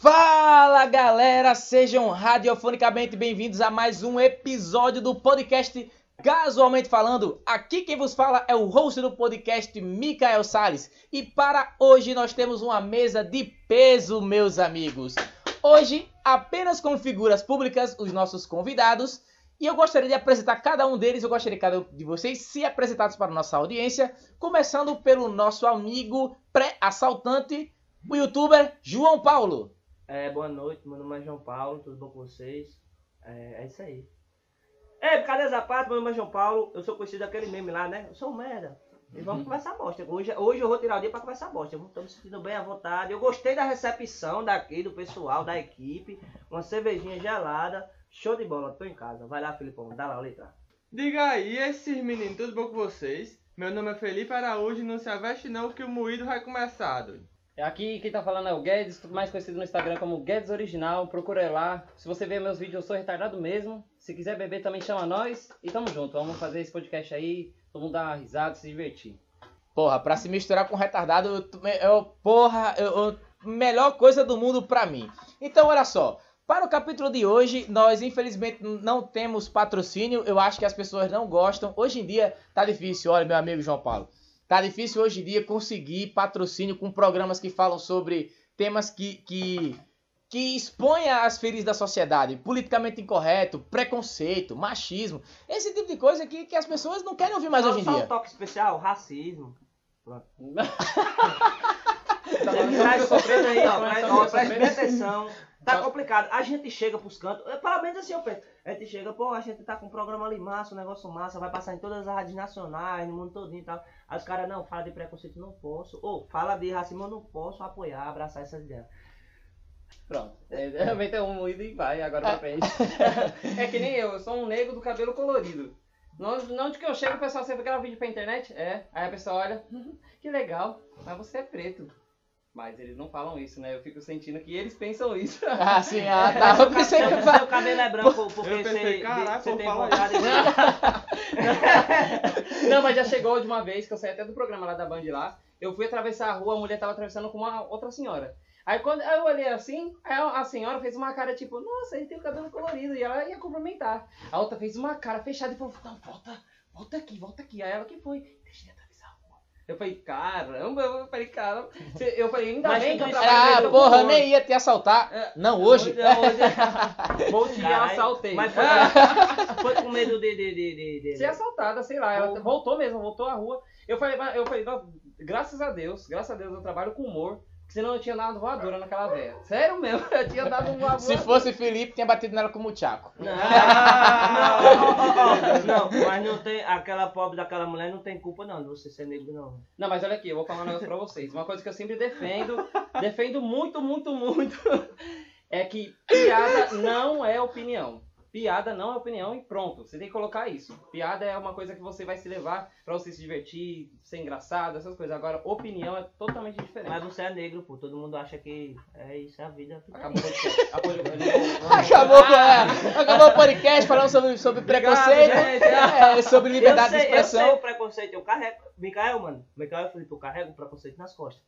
Fala galera, sejam radiofonicamente bem-vindos a mais um episódio do podcast Casualmente Falando. Aqui quem vos fala é o host do podcast, Mikael Salles. E para hoje nós temos uma mesa de peso, meus amigos. Hoje, apenas com figuras públicas, os nossos convidados. E eu gostaria de apresentar cada um deles, eu gostaria que cada um de vocês se apresentassem para a nossa audiência, começando pelo nosso amigo pré-assaltante, o youtuber João Paulo. É, boa noite, meu nome é João Paulo, tudo bom com vocês? É, é isso aí. É, cadê essa parte? Meu nome é João Paulo, eu sou conhecido daquele meme lá, né? Eu sou um merda. E vamos conversar bosta. Hoje, hoje eu vou tirar o dia pra conversar bosta. Tô me sentindo bem à vontade. Eu gostei da recepção daqui, do pessoal, da equipe. Uma cervejinha gelada. Show de bola, tô em casa. Vai lá, Filipão, dá lá a letra. Diga aí, esses meninos, tudo bom com vocês? Meu nome é Felipe Araújo e não se aveste não que o moído vai começar. Aqui quem tá falando é o Guedes, mais conhecido no Instagram como Guedes Original. Procura lá. Se você ver meus vídeos, eu sou retardado mesmo. Se quiser beber, também chama nós. E tamo junto. Vamos fazer esse podcast aí. Todo mundo dar uma risada, se divertir. Porra, pra se misturar com retardado, eu, eu- porra, eu, eu- melhor coisa do mundo pra mim. Então, olha só. Para o capítulo de hoje, nós infelizmente não temos patrocínio. Eu acho que as pessoas não gostam. Hoje em dia tá difícil, olha, meu amigo João Paulo. Tá difícil hoje em dia conseguir patrocínio com programas que falam sobre temas que, que, que expõem as feridas da sociedade. Politicamente incorreto, preconceito, machismo. Esse tipo de coisa que, que as pessoas não querem ouvir mais só, hoje em só dia. um toque especial, racismo. Pronto. Tá tá sofrendo aí, ó, presta, atenção. Tá complicado. A gente chega pros cantos, é, pelo menos assim eu penso. A gente chega, pô, a gente tá com um programa ali massa, um negócio massa, vai passar em todas as rádios nacionais, no mundo todinho e tal. Aí os caras, não, fala de preconceito, não posso. Ou fala de racismo, eu não posso apoiar, abraçar essas ideias. Pronto. É, Realmente é um moído e vai agora pra frente. É que nem eu, eu sou um negro do cabelo colorido. Não, não de que eu chego, o pessoal sempre grava vídeo pra internet. É. Aí a pessoa olha, "Hum, que legal, mas você é preto. Mas eles não falam isso, né? Eu fico sentindo que eles pensam isso. Ah, sim, ah, tá. Eu pensei que Seu, seu cabelo é branco porque Eu pensei, você, caraca, você tem vontade de... Não, mas já chegou de uma vez que eu saí até do programa lá da Band lá. Eu fui atravessar a rua, a mulher tava atravessando com uma outra senhora. Aí quando eu olhei assim, a senhora fez uma cara tipo, nossa, ele tem o cabelo colorido. E ela ia cumprimentar. A outra fez uma cara fechada e falou, não, volta, volta aqui, volta aqui. Aí ela que foi, deixa ele atravessar a rua. Eu falei, caramba, eu falei, cara. você- Eu falei, ainda Mas bem que eu trabalho Ah, porra, nem ia te assaltar. É. Não, hoje. Hoje, hoje. Vou te Caralho. assaltei. Mas foi, foi com medo de... de, de, de, de- ser assaltada, sei lá. Ela voltou mesmo, voltou à rua. Eu falei, mas- eu falei, graças a Deus, graças a Deus eu trabalho com humor. Porque senão eu tinha dado voadora naquela velha. Sério mesmo, eu tinha dado uma voadora. Se fosse Felipe, tinha batido nela como o Tchaco. Não, não, não, não, não, mas não tem, aquela pobre daquela mulher não tem culpa não, de você ser negro não. Não, mas olha aqui, eu vou falar um negócio pra vocês. Uma coisa que eu sempre defendo, defendo muito, muito, muito, é que piada não é opinião. Piada não é opinião e pronto. Você tem que colocar isso. Piada é uma coisa que você vai se levar pra você se divertir, ser engraçado, essas coisas. Agora, opinião é totalmente diferente. Mas você é negro, pô, todo mundo acha que é isso, é a vida. Acabou o podcast. Acabou, é, acabou o podcast falando sobre, sobre preconceito, gente. é, sobre liberdade eu sei, de expressão. Eu sei o preconceito, eu carrego, Micael, mano, Micael e Felipe, eu carrego o preconceito nas costas.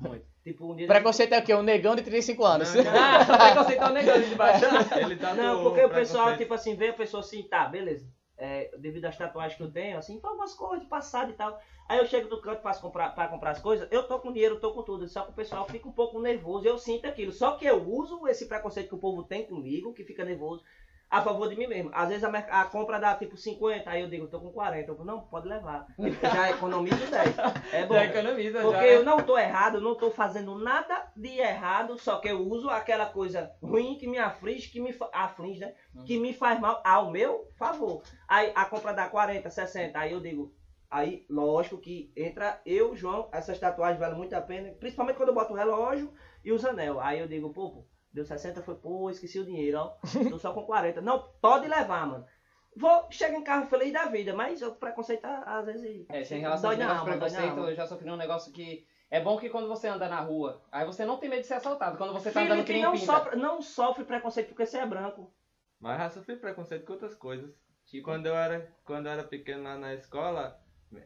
Muito. Tipo, um dia... Preconceito é o quê? Um negão de 35 anos. Não, não. Ah, preconceito é um negócio de baixo. Ele tá Não, porque o pessoal, tipo assim, vê a pessoa assim, tá, beleza. É, devido às tatuagens que eu tenho, assim, foi umas coisas de passado e tal. Aí eu chego do canto pra comprar, pra comprar as coisas, eu tô com dinheiro, eu tô com tudo, só que o pessoal fica um pouco nervoso, eu sinto aquilo. Só que eu uso esse preconceito que o povo tem comigo, que fica nervoso, a favor de mim mesmo. Às vezes a, a compra dá tipo 50, aí eu digo, tô com 40. Eu falo, não, pode levar. Já economizo 10. É bom. Já economiza, Porque já. eu não tô errado, não tô fazendo nada de errado, só que eu uso aquela coisa ruim que me aflige, que me aflige, né? Que me faz mal ao meu favor. Aí a compra dá 40, 60, aí eu digo, aí lógico que entra eu, João, essas tatuagens valem muito a pena, principalmente quando eu boto o relógio e os anel. Aí eu digo, pô, pô, deu 60, foi, pô, esqueci o dinheiro, ó. Tô só com 40. Não, pode levar, mano. Vou, chego em casa feliz da vida, mas o preconceito às vezes É, sem relação dói ao preconceito, eu já sofri um negócio que. É bom que quando você anda na rua, aí você não tem medo de ser assaltado. Quando você tá andando que Felipe nem não pinta. sofre, não sofre preconceito porque você é branco. Mas já sofri preconceito com outras coisas. Tipo, Quando eu era, quando eu era pequeno lá na escola,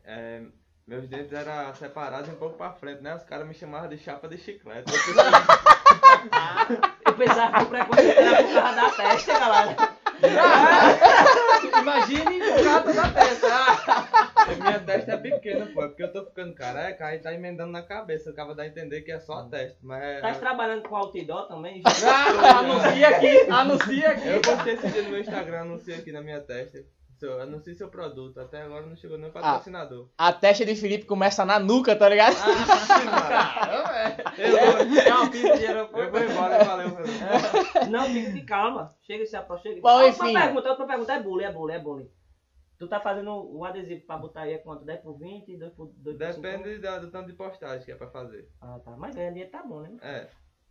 é, meus dentes eram separados um pouco pra frente, né? Os caras me chamavam de chapa de chiclete. Eu pensava que o preconceito era por causa da testa, galera. Imagine o gato da testa. Ah. Minha testa é pequena, pô. É porque eu tô ficando careca, aí tá emendando na cabeça. Acaba de entender que é só a testa. Mas é- Tá trabalhando com outdoor também? Ah, anuncia aqui, anuncia aqui. eu postei esse dia no meu Instagram, anunciei aqui na minha testa. Seu, anunciei seu produto. Até agora não chegou nenhum patrocinador. A testa de Felipe começa na nuca, tá ligado? Caramba, é. Eu, vou- Não, dinheiro. eu vou embora, valeu. valeu. Não, fica de calma. Chega se aproxima. Chega. Bom, outra enfim. pergunta, outra pergunta. É bullying, é bullying, é bullying. Tu tá fazendo o adesivo pra botar aí é quanto? 10 por 20, 2 por 2 por 50? Depende do tanto de postagem que é pra fazer. Ah, tá. Mas ganhar dinheiro tá bom, né? É.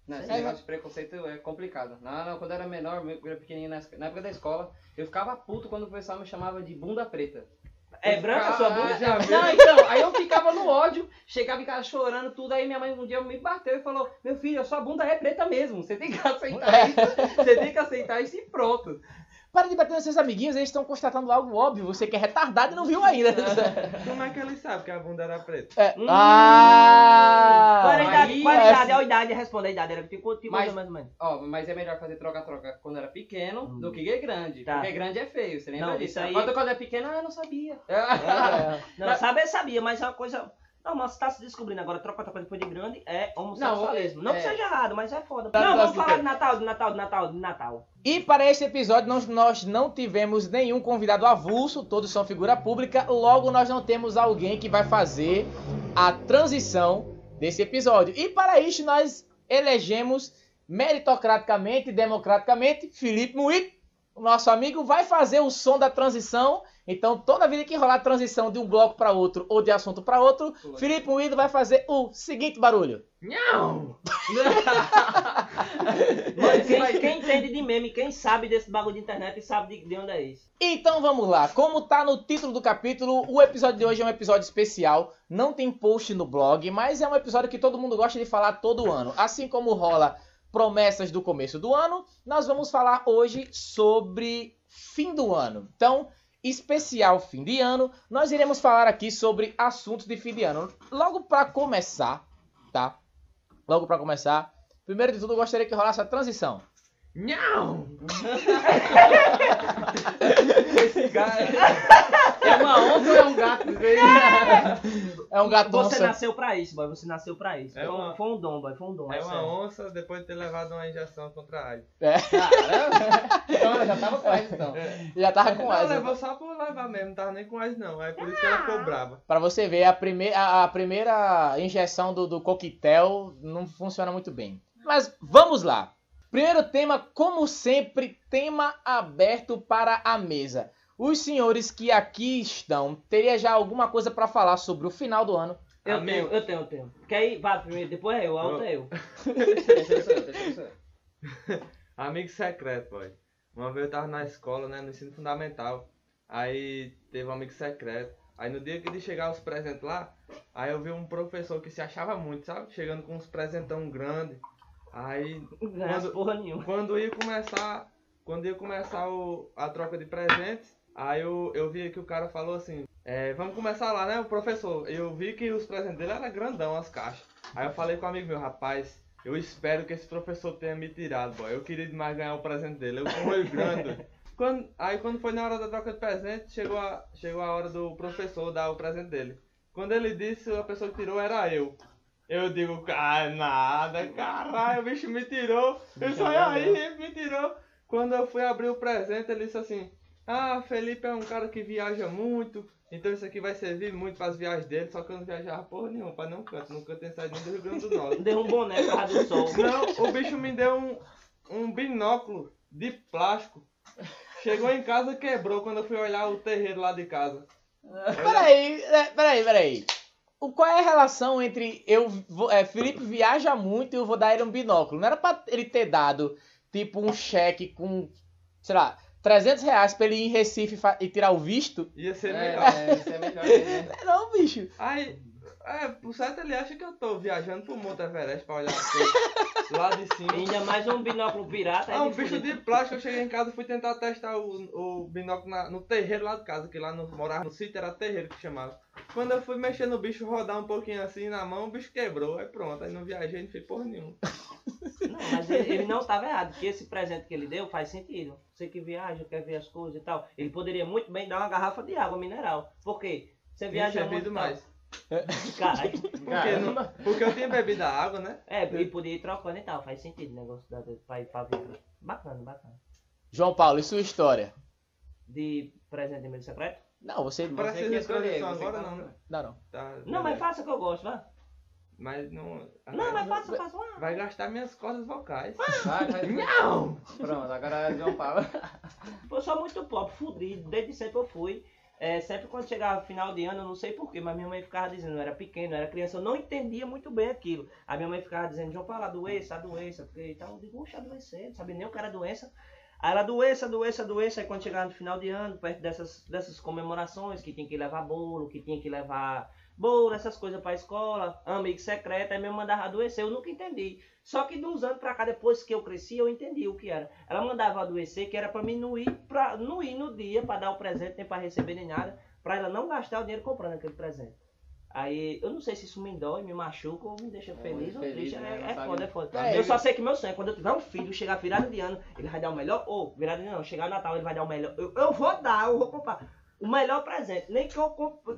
Não, esse É, negócio de preconceito é complicado. Não, não, quando eu era menor, eu era pequenininho, na época da escola, eu ficava puto quando o pessoal me chamava de bunda preta. É Eu branca a ficava- sua bunda? já vi. Não, então, aí eu ficava no ódio, chegava em casa chorando tudo, aí minha mãe um dia me bateu e falou, meu filho, a sua bunda é preta mesmo, você tem que aceitar isso, você tem que aceitar isso e pronto. Para de bater nos seus amiguinhos, eles estão constatando algo óbvio. Você que é retardado e não viu ainda. Como é que ele sabe que a bunda era preta? É. Hum. Ah! Qual era a idade? Qual era a é- idade? A idade, responde a idade. Era tipo, tipo Mas- mais ou menos. Ó, mas é melhor fazer troca-troca quando era pequeno Hum. do que grande, Tá. porque grande é feio, você lembra Não, disso? isso aí- Quando, quando é pequeno, ah, eu não sabia. É. Não, saber sabia, mas é uma coisa. Não, mas você tá se descobrindo agora, troca-troca depois de grande é homossexualismo. Não, Não, que é- seja errado, mas é foda. Tá, não, vamos falar de Natal, de Natal, de Natal, de Natal. E para este episódio nós, nós não tivemos nenhum convidado avulso, todos são figura pública, logo nós não temos alguém que vai fazer a transição desse episódio. E para isso nós elegemos meritocraticamente, democraticamente, Felipe Muit, o nosso amigo, vai fazer o som da transição. Então toda vida que rolar a transição de um bloco para outro ou de assunto para outro, Felipe Muido vai fazer o seguinte barulho. Não! Mano, quem, quem entende de meme, quem sabe desse bagulho de internet e sabe de, de onde é isso. Então vamos lá, como tá no título do capítulo, o episódio de hoje é um episódio especial, não tem post no blog, mas é um episódio que todo mundo gosta de falar todo ano. Assim como rola promessas do começo do ano, nós vamos falar hoje sobre fim do ano. Então, especial fim de ano, nós iremos falar aqui sobre assuntos de fim de ano. Logo para começar, tá? Logo para começar, primeiro de tudo eu gostaria que rolasse a transição. Não! Esse cara é uma onça ou é um gato? É um gato Você nasceu pra isso, boy. Você nasceu pra isso. É foi, um- uma- foi um dom, boy. Foi um dom. É é uma sério. onça depois de ter levado uma injeção contra a AIDS. Caramba! Então eu já tava com essa então. Já tava com Não, asa. levou só por levar mesmo, não tava nem com AIDS não. Aí por isso que ela ficou brava. Pra você ver, a, prime a, a primeira injeção do, do coquetel não funciona muito bem. Mas vamos lá. Primeiro tema, como sempre, tema aberto para a mesa. Os senhores que aqui estão, teria já alguma coisa pra falar sobre o final do ano? Eu Amigo. tenho, eu tenho, eu tenho. Quer ir? Vai primeiro, depois é eu, a outra é eu. Deixa eu ser, deixa eu. Amigo secreto, boy. Uma vez eu tava na escola, né, no ensino fundamental. Aí teve um amigo secreto. Aí no dia que ele chegar os presentes lá, aí eu vi um professor que se achava muito, sabe? Chegando com uns presentão grande. Aí Não ganhasse Quando- porra nenhuma. quando ia começar, quando ia começar o- a troca de presentes, aí eu, eu vi que o cara falou assim, é, vamos começar lá, né, o professor. Eu vi que os presentes dele eram grandão, as caixas. Aí eu falei com um amigo meu, rapaz, eu espero que esse professor tenha me tirado, boy. Eu queria demais ganhar o presente dele. Eu com olho grande. Quando, aí quando foi na hora da troca de presente, chegou a, chegou a hora do professor dar o presente dele. Quando ele disse, a pessoa que tirou era eu. Eu digo, ah, nada, caralho, o bicho me tirou. Eu saí aí, ele me tirou. Quando eu fui abrir o presente, ele disse assim: Ah, Felipe é um cara que viaja muito, então isso aqui vai servir muito para as viagens dele. Só que eu não viajava porra nenhuma, para nenhum canto, nunca tenho saído nem do Rio Grande do Norte. Deu um boné por causa do sol. Não, o bicho me deu um, um binóculo de plástico. Chegou em casa quebrou quando eu fui olhar o terreiro lá de casa. Peraí, é, peraí, peraí. O, qual é a relação entre eu, vou- é, Felipe viaja muito e eu vou dar ele um binóculo? Não era pra ele ter dado, tipo, um cheque com, sei lá, 300 reais pra ele ir em Recife e tirar o visto? Ia ser É, melhor. é, isso é melhor, né? Não, bicho. Aí, é, por certo ele acha que eu tô viajando pro Monte Everest pra olhar as coisas lá de cima. Ainda mais um binóculo pirata. Ah, é um bicho de plástico, eu cheguei em casa e fui tentar testar o, o binóculo na- no terreiro lá de casa, que lá no, morava no sítio, era terreiro que chamava. Quando eu fui mexer no bicho, rodar um pouquinho assim na mão, o bicho quebrou, aí pronto, aí não viajei, não fiz porra nenhuma. Não, mas ele, ele não estava errado, porque esse presente que ele deu faz sentido. Você que viaja, quer ver as coisas e tal. Ele poderia muito bem dar uma garrafa de água mineral. Por quê? Você viaja muito mais. Caralho. Porque, não- porque eu tinha bebido a água, né? É, ele podia ir trocando e tal. Faz sentido o negócio da, pra ir pra vida. Bacana, bacana. João Paulo, e sua história? De presente de amigo secreto? Não, você. Pra Você ser você agora não, né? Não, não. Tá, Não, mas faça que eu gosto, vai. Mas não. Não, mas faça, faça uma. Vai gastar minhas cordas vocais. Vai, vai. Não! Pronto, agora é João Paulo. Eu sou muito pobre, fudido, desde sempre eu fui. É, sempre quando chegava final de ano, eu não sei porquê, mas minha mãe ficava dizendo, eu era pequeno, eu era criança, eu não entendia muito bem aquilo. A minha mãe ficava dizendo, João Paulo, a doença, a doença, porque e tal. Eu digo, oxe, adoecer, não sabia nem o que era doença. Aí ela, doença, doença, doença. Aí quando chegava no final de ano, perto dessas, dessas comemorações, que tinha que levar bolo, que tinha que levar bolo, essas coisas pra escola, amigo secreto, aí me mandava adoecer, eu nunca entendi. Só que uns anos pra cá, depois que eu cresci, eu entendi o que era. Ela mandava adoecer, que era pra mim não ir, pra, não ir no dia pra dar o presente, nem pra receber nem nada, pra ela não gastar o dinheiro comprando aquele presente. Aí, eu não sei se isso me dói, me machuca ou me deixa feliz ou triste, né? é, é foda, é foda. É, eu só sei que meu sonho é quando eu tiver um filho, chegar virado de ano, ele vai dar o melhor, ou virado de ano, não, chegar no Natal, ele vai dar o melhor. Eu, eu vou dar, eu vou comprar o melhor presente, nem que eu,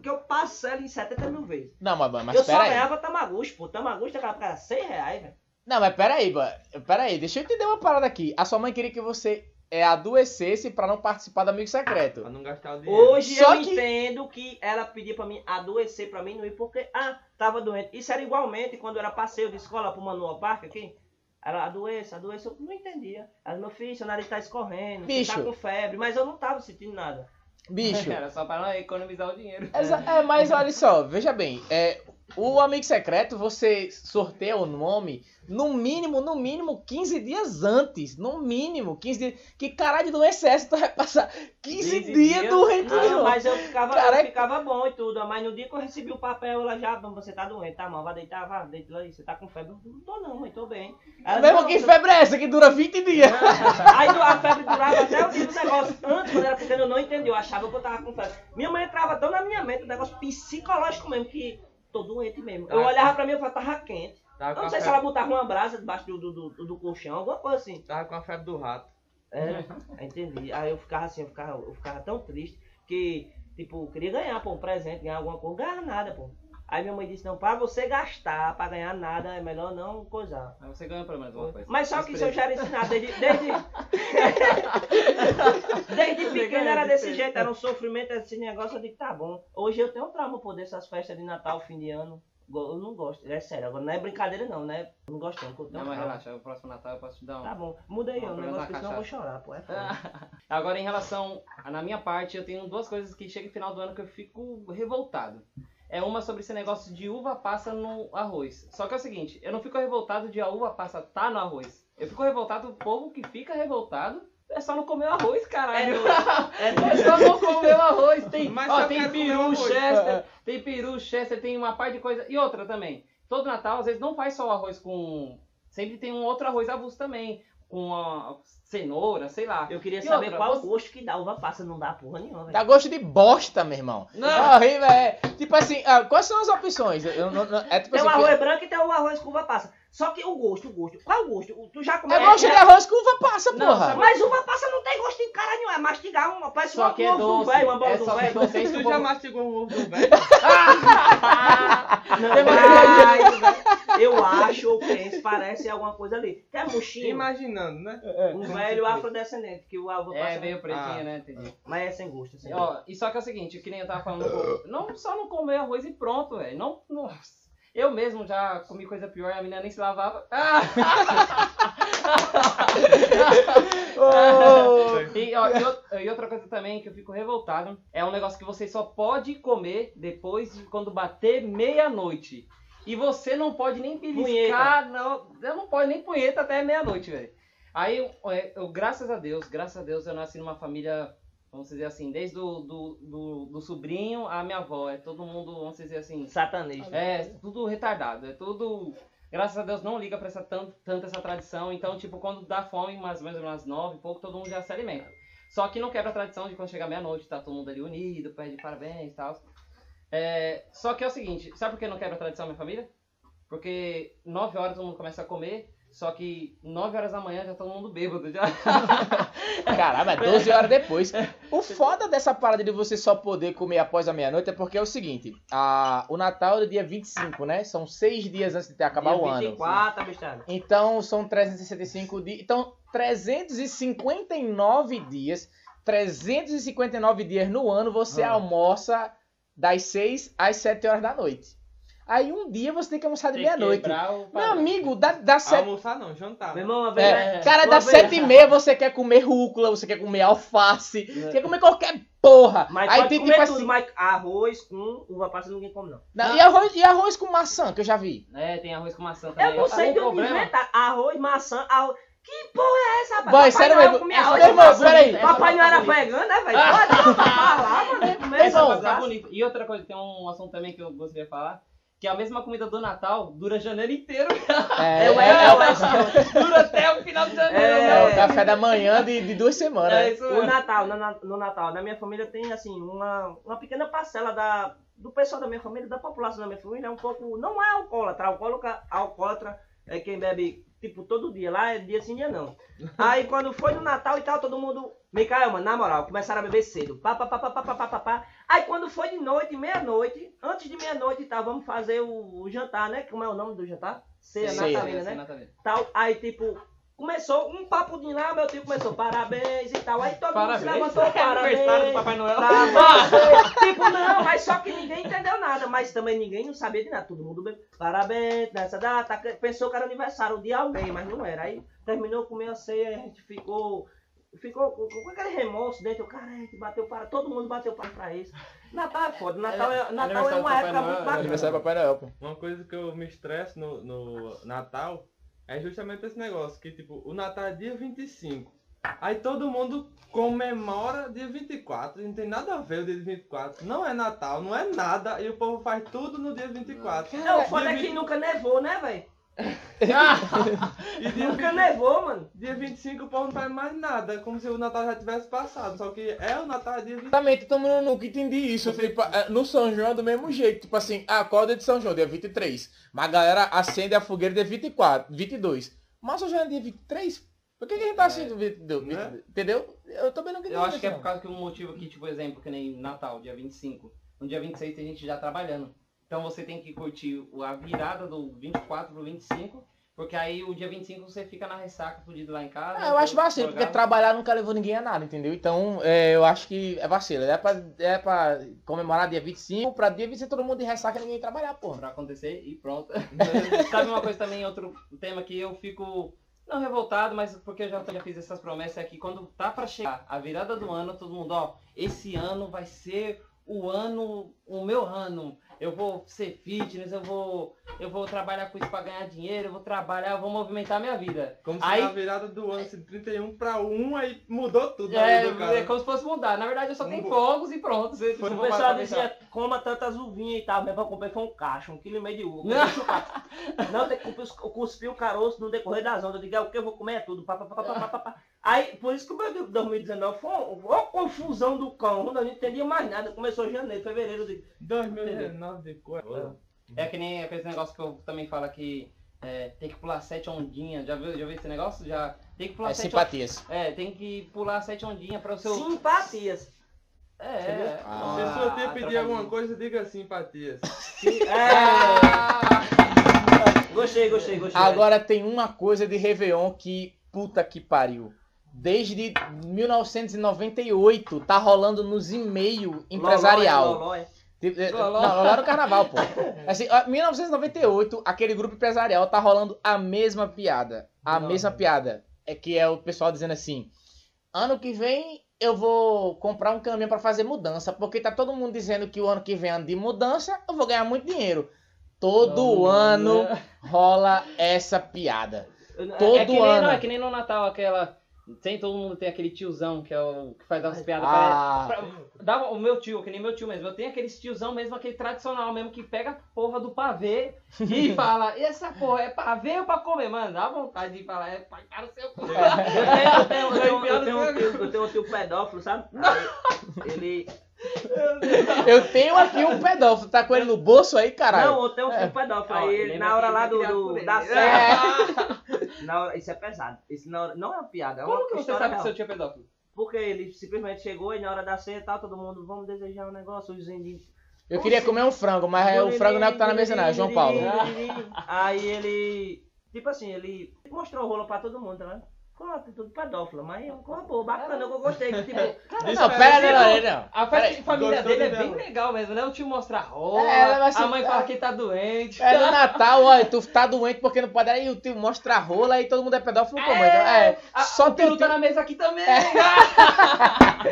que eu parcele em 70 mil vezes. Não, mas, mas eu só aí. ganhava Tamaguchi, pô, Tamaguchi era 100 reais, velho. Não, mas pera aí, ba- pera aí, deixa eu entender uma parada aqui. A sua mãe queria que você é, adoecesse pra não participar do amigo secreto. Pra não gastar o dinheiro. Hoje Só eu que- entendo que ela pedia pra mim adoecer pra mim não ir porque, ah, tava doente. Isso era igualmente quando era passeio de escola pro Manoel Parque aqui. Ela adoeça, adoeça, eu não entendia. Ela, meu filho, seu nariz tá escorrendo, Bicho. você tá com febre, mas eu não tava sentindo nada. Bicho. Era só para economizar o dinheiro. É, mas olha só, veja bem, é, o amigo secreto você sorteia o nome no mínimo, no mínimo 15 dias antes, no mínimo 15 dias. Que caralho de doença é essa? Tu vai passar 15, 15 dias dias? doente, Ah, irmão. mas eu ficava, Caraca. eu ficava bom e tudo, mas no dia que eu recebi o papel, ela já, "Não, você tá doente, tá, mão, vai deitar, vai, deita aí, você tá com febre. Não tô não, mãe, tô bem. Ela, Mesmo "Não, que febre é essa que dura 20 dias? Aí a febre durava até o dia do negócio. Antes, quando era pequeno, eu não entendi. Eu achava que eu tava com febre. Minha mãe entrava tão na minha mente, um negócio psicológico mesmo, que tô doente mesmo. Eu Tá. olhava pra mim e falava, tava quente. Tava Eu não sei se febre, ela botava uma brasa debaixo do, do, do, do colchão, alguma coisa assim. tava com a febre do rato. É, entendi. Aí eu ficava assim, eu ficava, eu ficava tão triste que, tipo, eu queria ganhar, pô, um presente, ganhar alguma coisa, não ganhava nada, pô. Aí minha mãe disse, não, pra você gastar, pra ganhar nada, é melhor não coisar. Aí você ganha pelo menos uma coisa. Mas só que isso eu já era ensinado desde. Desde, desde pequeno era desse jeito, era um sofrimento, esse negócio. Digo, tá bom. Hoje eu tenho um trauma por dessas festas de Natal, fim de ano. Eu não gosto, é sério. Agora não é brincadeira, não, né? Eu não gosto, não. Não, mas relaxa, o próximo Natal eu posso te dar um. Tá bom, muda aí, coisa negócio, senão eu vou chorar, pô. É foda. Agora, em relação na minha parte, eu tenho duas coisas que chega no final do ano que eu fico revoltado. É uma sobre esse negócio de uva passa no arroz. Só que é o seguinte, eu não fico revoltado de a uva passa tá no arroz. Eu fico revoltado do povo que fica revoltado é só não comer o arroz, É caralho. É É doido. só não comer o arroz. Tem, Mas ó, tem peru, chester, tem peru, chester, tem uma parte de coisa. E outra também. Todo Natal, às vezes, não faz só o arroz com... Sempre tem um outro arroz avulso também. Com a cenoura, sei lá. Eu queria E saber outra, qual você- o gosto que dá uva passa, não dá porra nenhuma, velho. Dá gosto de bosta, meu irmão. Não. É horrível, é. Tipo assim, ah, quais são as opções? Eu não- não- é tipo Tem assim, o arroz branco e tem o arroz com uva passa. Só que o gosto, o gosto. Qual o gosto? Tu já comeu? é gosto de arroz com uva passa, Não, porra. Mas uva passa não tem gosto em cara nenhum, é mastigar uma, parece Só uma que é ovo do velho, uma bola É do que velho. vocês que Tu já mastigou um ovo do velho? Não, Tem mas eu acho ou penso, parece alguma coisa ali. Tem murchinho, Imaginando, né? um velho afrodescendente, que o avô É, passa, meio pretinho, Ah. né? Entendi. mas é sem gosto. Sem E, e só que é o seguinte, que nem eu tava falando, não só não comer arroz e pronto, velho. Não, nossa. Eu mesmo já comi coisa pior, a menina nem se lavava. Ah! Ô, E, ó, e e outra coisa também que eu fico revoltado é um negócio que você só pode comer depois de quando bater meia-noite. E você não pode nem beliscar, não, eu não pode nem punheta até meia-noite, velho. Aí, eu, é, eu, graças a Deus, graças a Deus, eu nasci numa família, vamos dizer assim, desde do, do, do, do sobrinho à minha avó. É todo mundo, vamos dizer assim, Satanista. é, tudo retardado, é tudo. Graças a Deus não liga pra essa tanto, tanto essa tradição. Então, tipo, quando dá fome, mais ou menos umas nove e pouco, todo mundo já se alimenta. Só que não quebra a tradição de quando chegar meia-noite, tá todo mundo ali unido, pede parabéns e tal. É, só que é o seguinte, sabe por que não quebra a tradição, minha família? Porque nove horas todo mundo começa a comer, Só que 9 horas da manhã já todo mundo bêbado já. Caramba, é 12 horas depois. O foda dessa parada de você só poder comer após a meia-noite é porque é o seguinte: a, o Natal é do dia 25, né? São seis dias antes de ter acabar Dia o ano. 24, abestado. Então são 365 dias. Então, 359 dias. 359 dias no ano você Ah. almoça das 6 às 7 horas da noite. Aí um dia você tem que almoçar de meia-noite. Meu amigo, dá, dá 7 Almoçar não, jantar. Meu irmão, uma vez. é, né? cara, Uma vez- sete e meia você quer comer rúcula, você quer comer alface, quer comer qualquer porra. Mas Aí pode tem comer tipo tudo, assim. mas arroz com uva passa ninguém come, não. Não, e, arroz, e arroz com maçã, que eu já vi. É, tem arroz com maçã também. Eu não sei o de onde problema... inventar. Arroz, maçã, arroz. Que porra é essa, rapaz? Vai, Papai sério mesmo. comia Meu arroz irmão, peraí. Papai não era Essa tá vegano, né, velho? Pode falar, mano. Meu Começa irmão, a Tá gostar. bonito. E outra coisa, tem um assunto também que eu gostaria de falar, que é a mesma comida do Natal dura janeiro inteiro. É, É o é- é, é é, dura até o final de janeiro. É. é o café da manhã de, de duas semanas. É né? isso O. Natal, no, no Natal, na minha família tem assim, uma, uma pequena parcela da, do pessoal da minha família, da população da minha família, é um pouco. Não é alcoólatra, alcoólatra, alcoólatra é quem bebe tipo todo dia, lá é dia sim, dia não. Aí quando foi no Natal e tal, todo mundo. Micael, mano, na moral, começaram a beber cedo. Pá, pá, pá, pá, pá, pá, pá, pá, pá. Aí quando foi de noite, meia-noite, antes de meia-noite e tal, vamos fazer o, o jantar, né? Como é o nome do jantar? Ceia natalina, né? Natalina. tal. Aí, tipo, começou um papo de lá, meu tio começou, parabéns e tal. Aí todo mundo se Parabéns. levantou, Aniversário do parabéns. Papai Noel. Pra você. tipo, não, mas só que ninguém entendeu nada. Mas também ninguém não sabia de nada. Todo mundo bem, parabéns nessa data. Pensou que era aniversário de alguém, mas não era. Aí terminou com a ceia, a gente ficou. Ficou com, com aquele remorso dentro, cara, a gente bateu para, todo mundo bateu para pra isso. Natal é foda, Natal é, Natal é uma época Noel, muito é bacana. Aniversário Papai Noel, pô. Uma coisa que eu me estresso no, no Natal é justamente esse negócio, que tipo, o Natal é dia 25. Aí todo mundo comemora dia 24, não tem nada a ver o dia 24. Não é Natal, não é nada, e o povo faz tudo no dia 24. Não, o foda é que 20 nunca nevou, né, velho? E dia, Nunca 20 nevou, mano. dia 25 o povo não faz mais nada, como se o Natal já tivesse passado. Só que é o Natal é dia 25. Exatamente, então eu nunca entendi isso. Tipo, é, no São João é do mesmo jeito. Tipo assim, ah, qual é o dia de São João? Dia 23. Mas a galera acende a fogueira dia 24, 22. Mas o São João é dia 23? Por que, que a gente tá acendendo 22? Né? Entendeu? Eu também não entendi Eu acho que é por causa que um motivo aqui, tipo, exemplo, que nem Natal, dia 25. No dia 26 tem gente já trabalhando. Então você tem que curtir a virada do 24 pro 25, porque aí o dia 25 você fica na ressaca, fudido lá em casa. Ah, eu acho vacilo, porque trabalhar nunca levou ninguém a nada, entendeu? Então, é, eu acho que é vacilo. É pra, é pra comemorar dia 25, pra dia 26 todo mundo de ressaca e ninguém trabalhar, porra. pra acontecer e pronto. Sabe uma coisa também, outro tema que eu fico, não revoltado, mas porque eu já, já fiz essas promessas aqui, quando tá pra chegar a virada do ano, todo mundo, ó, esse ano vai ser o ano, o meu ano. Eu vou ser fitness, eu vou, eu vou trabalhar com isso pra ganhar dinheiro, eu vou trabalhar, eu vou movimentar minha vida. Como se Aí- na virada do ano, assim, 31 pra 1, aí mudou tudo É, é como se fosse mudar. Na verdade, eu só tenho fogos e pronto. Você, Foi O pessoal dizia, coma tantas uvinhas e tal, mas pra comer foi um cacho, um quilo e meio de uva. Não. Não, tem que cuspir, cuspir o caroço no decorrer das ondas. Eu digo, é o que eu vou comer é tudo. Pá, pá, pá, pá, pá, pá. Aí, por isso que o meu de 2019 foi uma, confusão do cão. Eu não entendia mais nada. Começou em janeiro, fevereiro. Digo, 2019 de cor. É que nem aquele negócio que eu também falo que é, tem que pular sete ondinhas. Já viu, já viu esse negócio? Já tem que pular É sete simpatias. on- É, tem que pular sete ondinhas para o seu. simpatias. É, é. Ah, Se tia Ah, pedir alguma coisa, diga simpatias. É, gostei, gostei, gostei. Agora tem uma coisa de Réveillon que, puta que pariu. Desde 1998 tá rolando nos e-mail empresarial. Loló, é. É, Loló. Não, Loló era o carnaval, pô. Assim, ó, 1998, aquele grupo empresarial tá rolando a mesma piada. A Não. mesma piada. É que é o pessoal dizendo assim: ano que vem eu vou comprar um caminhão pra fazer mudança, porque tá todo mundo dizendo que o ano que vem é ano de mudança, eu vou ganhar muito dinheiro. Todo ano rola essa piada. Eu- Todo é que nem, ano. Não, é que nem no Natal, aquela. Tem todo mundo tem aquele tiozão que é o que faz as piadas. Ah. pra- pra- dá o meu tio, que nem meu tio mesmo. Eu tenho aquele tiozão mesmo, aquele tradicional mesmo, que pega a porra do pavê e fala: e essa porra é pavê ou pra comer? Mano, dá vontade de falar, é pra cara o seu cu. Eu tenho, um um tio pedófilo, sabe? Aí, ele, Eu tenho aqui um pedófilo. Tá com ele no bolso aí, caralho? Não, eu tenho um filho pedófilo. Aí, ele na hora lá do, do- da serra. É. Na hora, isso é pesado. Isso na hora, não é uma piada, é Como uma que você sabe que seu tio é pedófilo? Porque ele simplesmente chegou e na hora da ceia e tal, todo mundo, vamos desejar um negócio, os índios. Eu queria comer um frango, mas é o frango não é o que tá na mesa, não. É João Paulo. Aí ele, tipo assim, ele mostrou o rolo pra todo mundo, né? Com uma atitude pedófila, mas é uma boa, bacana, eu gostei. Tipo, Não, pera, não, não. A Pera festa de família dele é bem legal mesmo, né? O tio mostra a rola, É, mas a mãe tá- fala que tá doente. É no Natal, ó, tu tá doente porque não pode. Aí o tio mostra a rola e todo mundo é pedófilo como? Então, é, a- só o tem peru tá na mesa aqui também.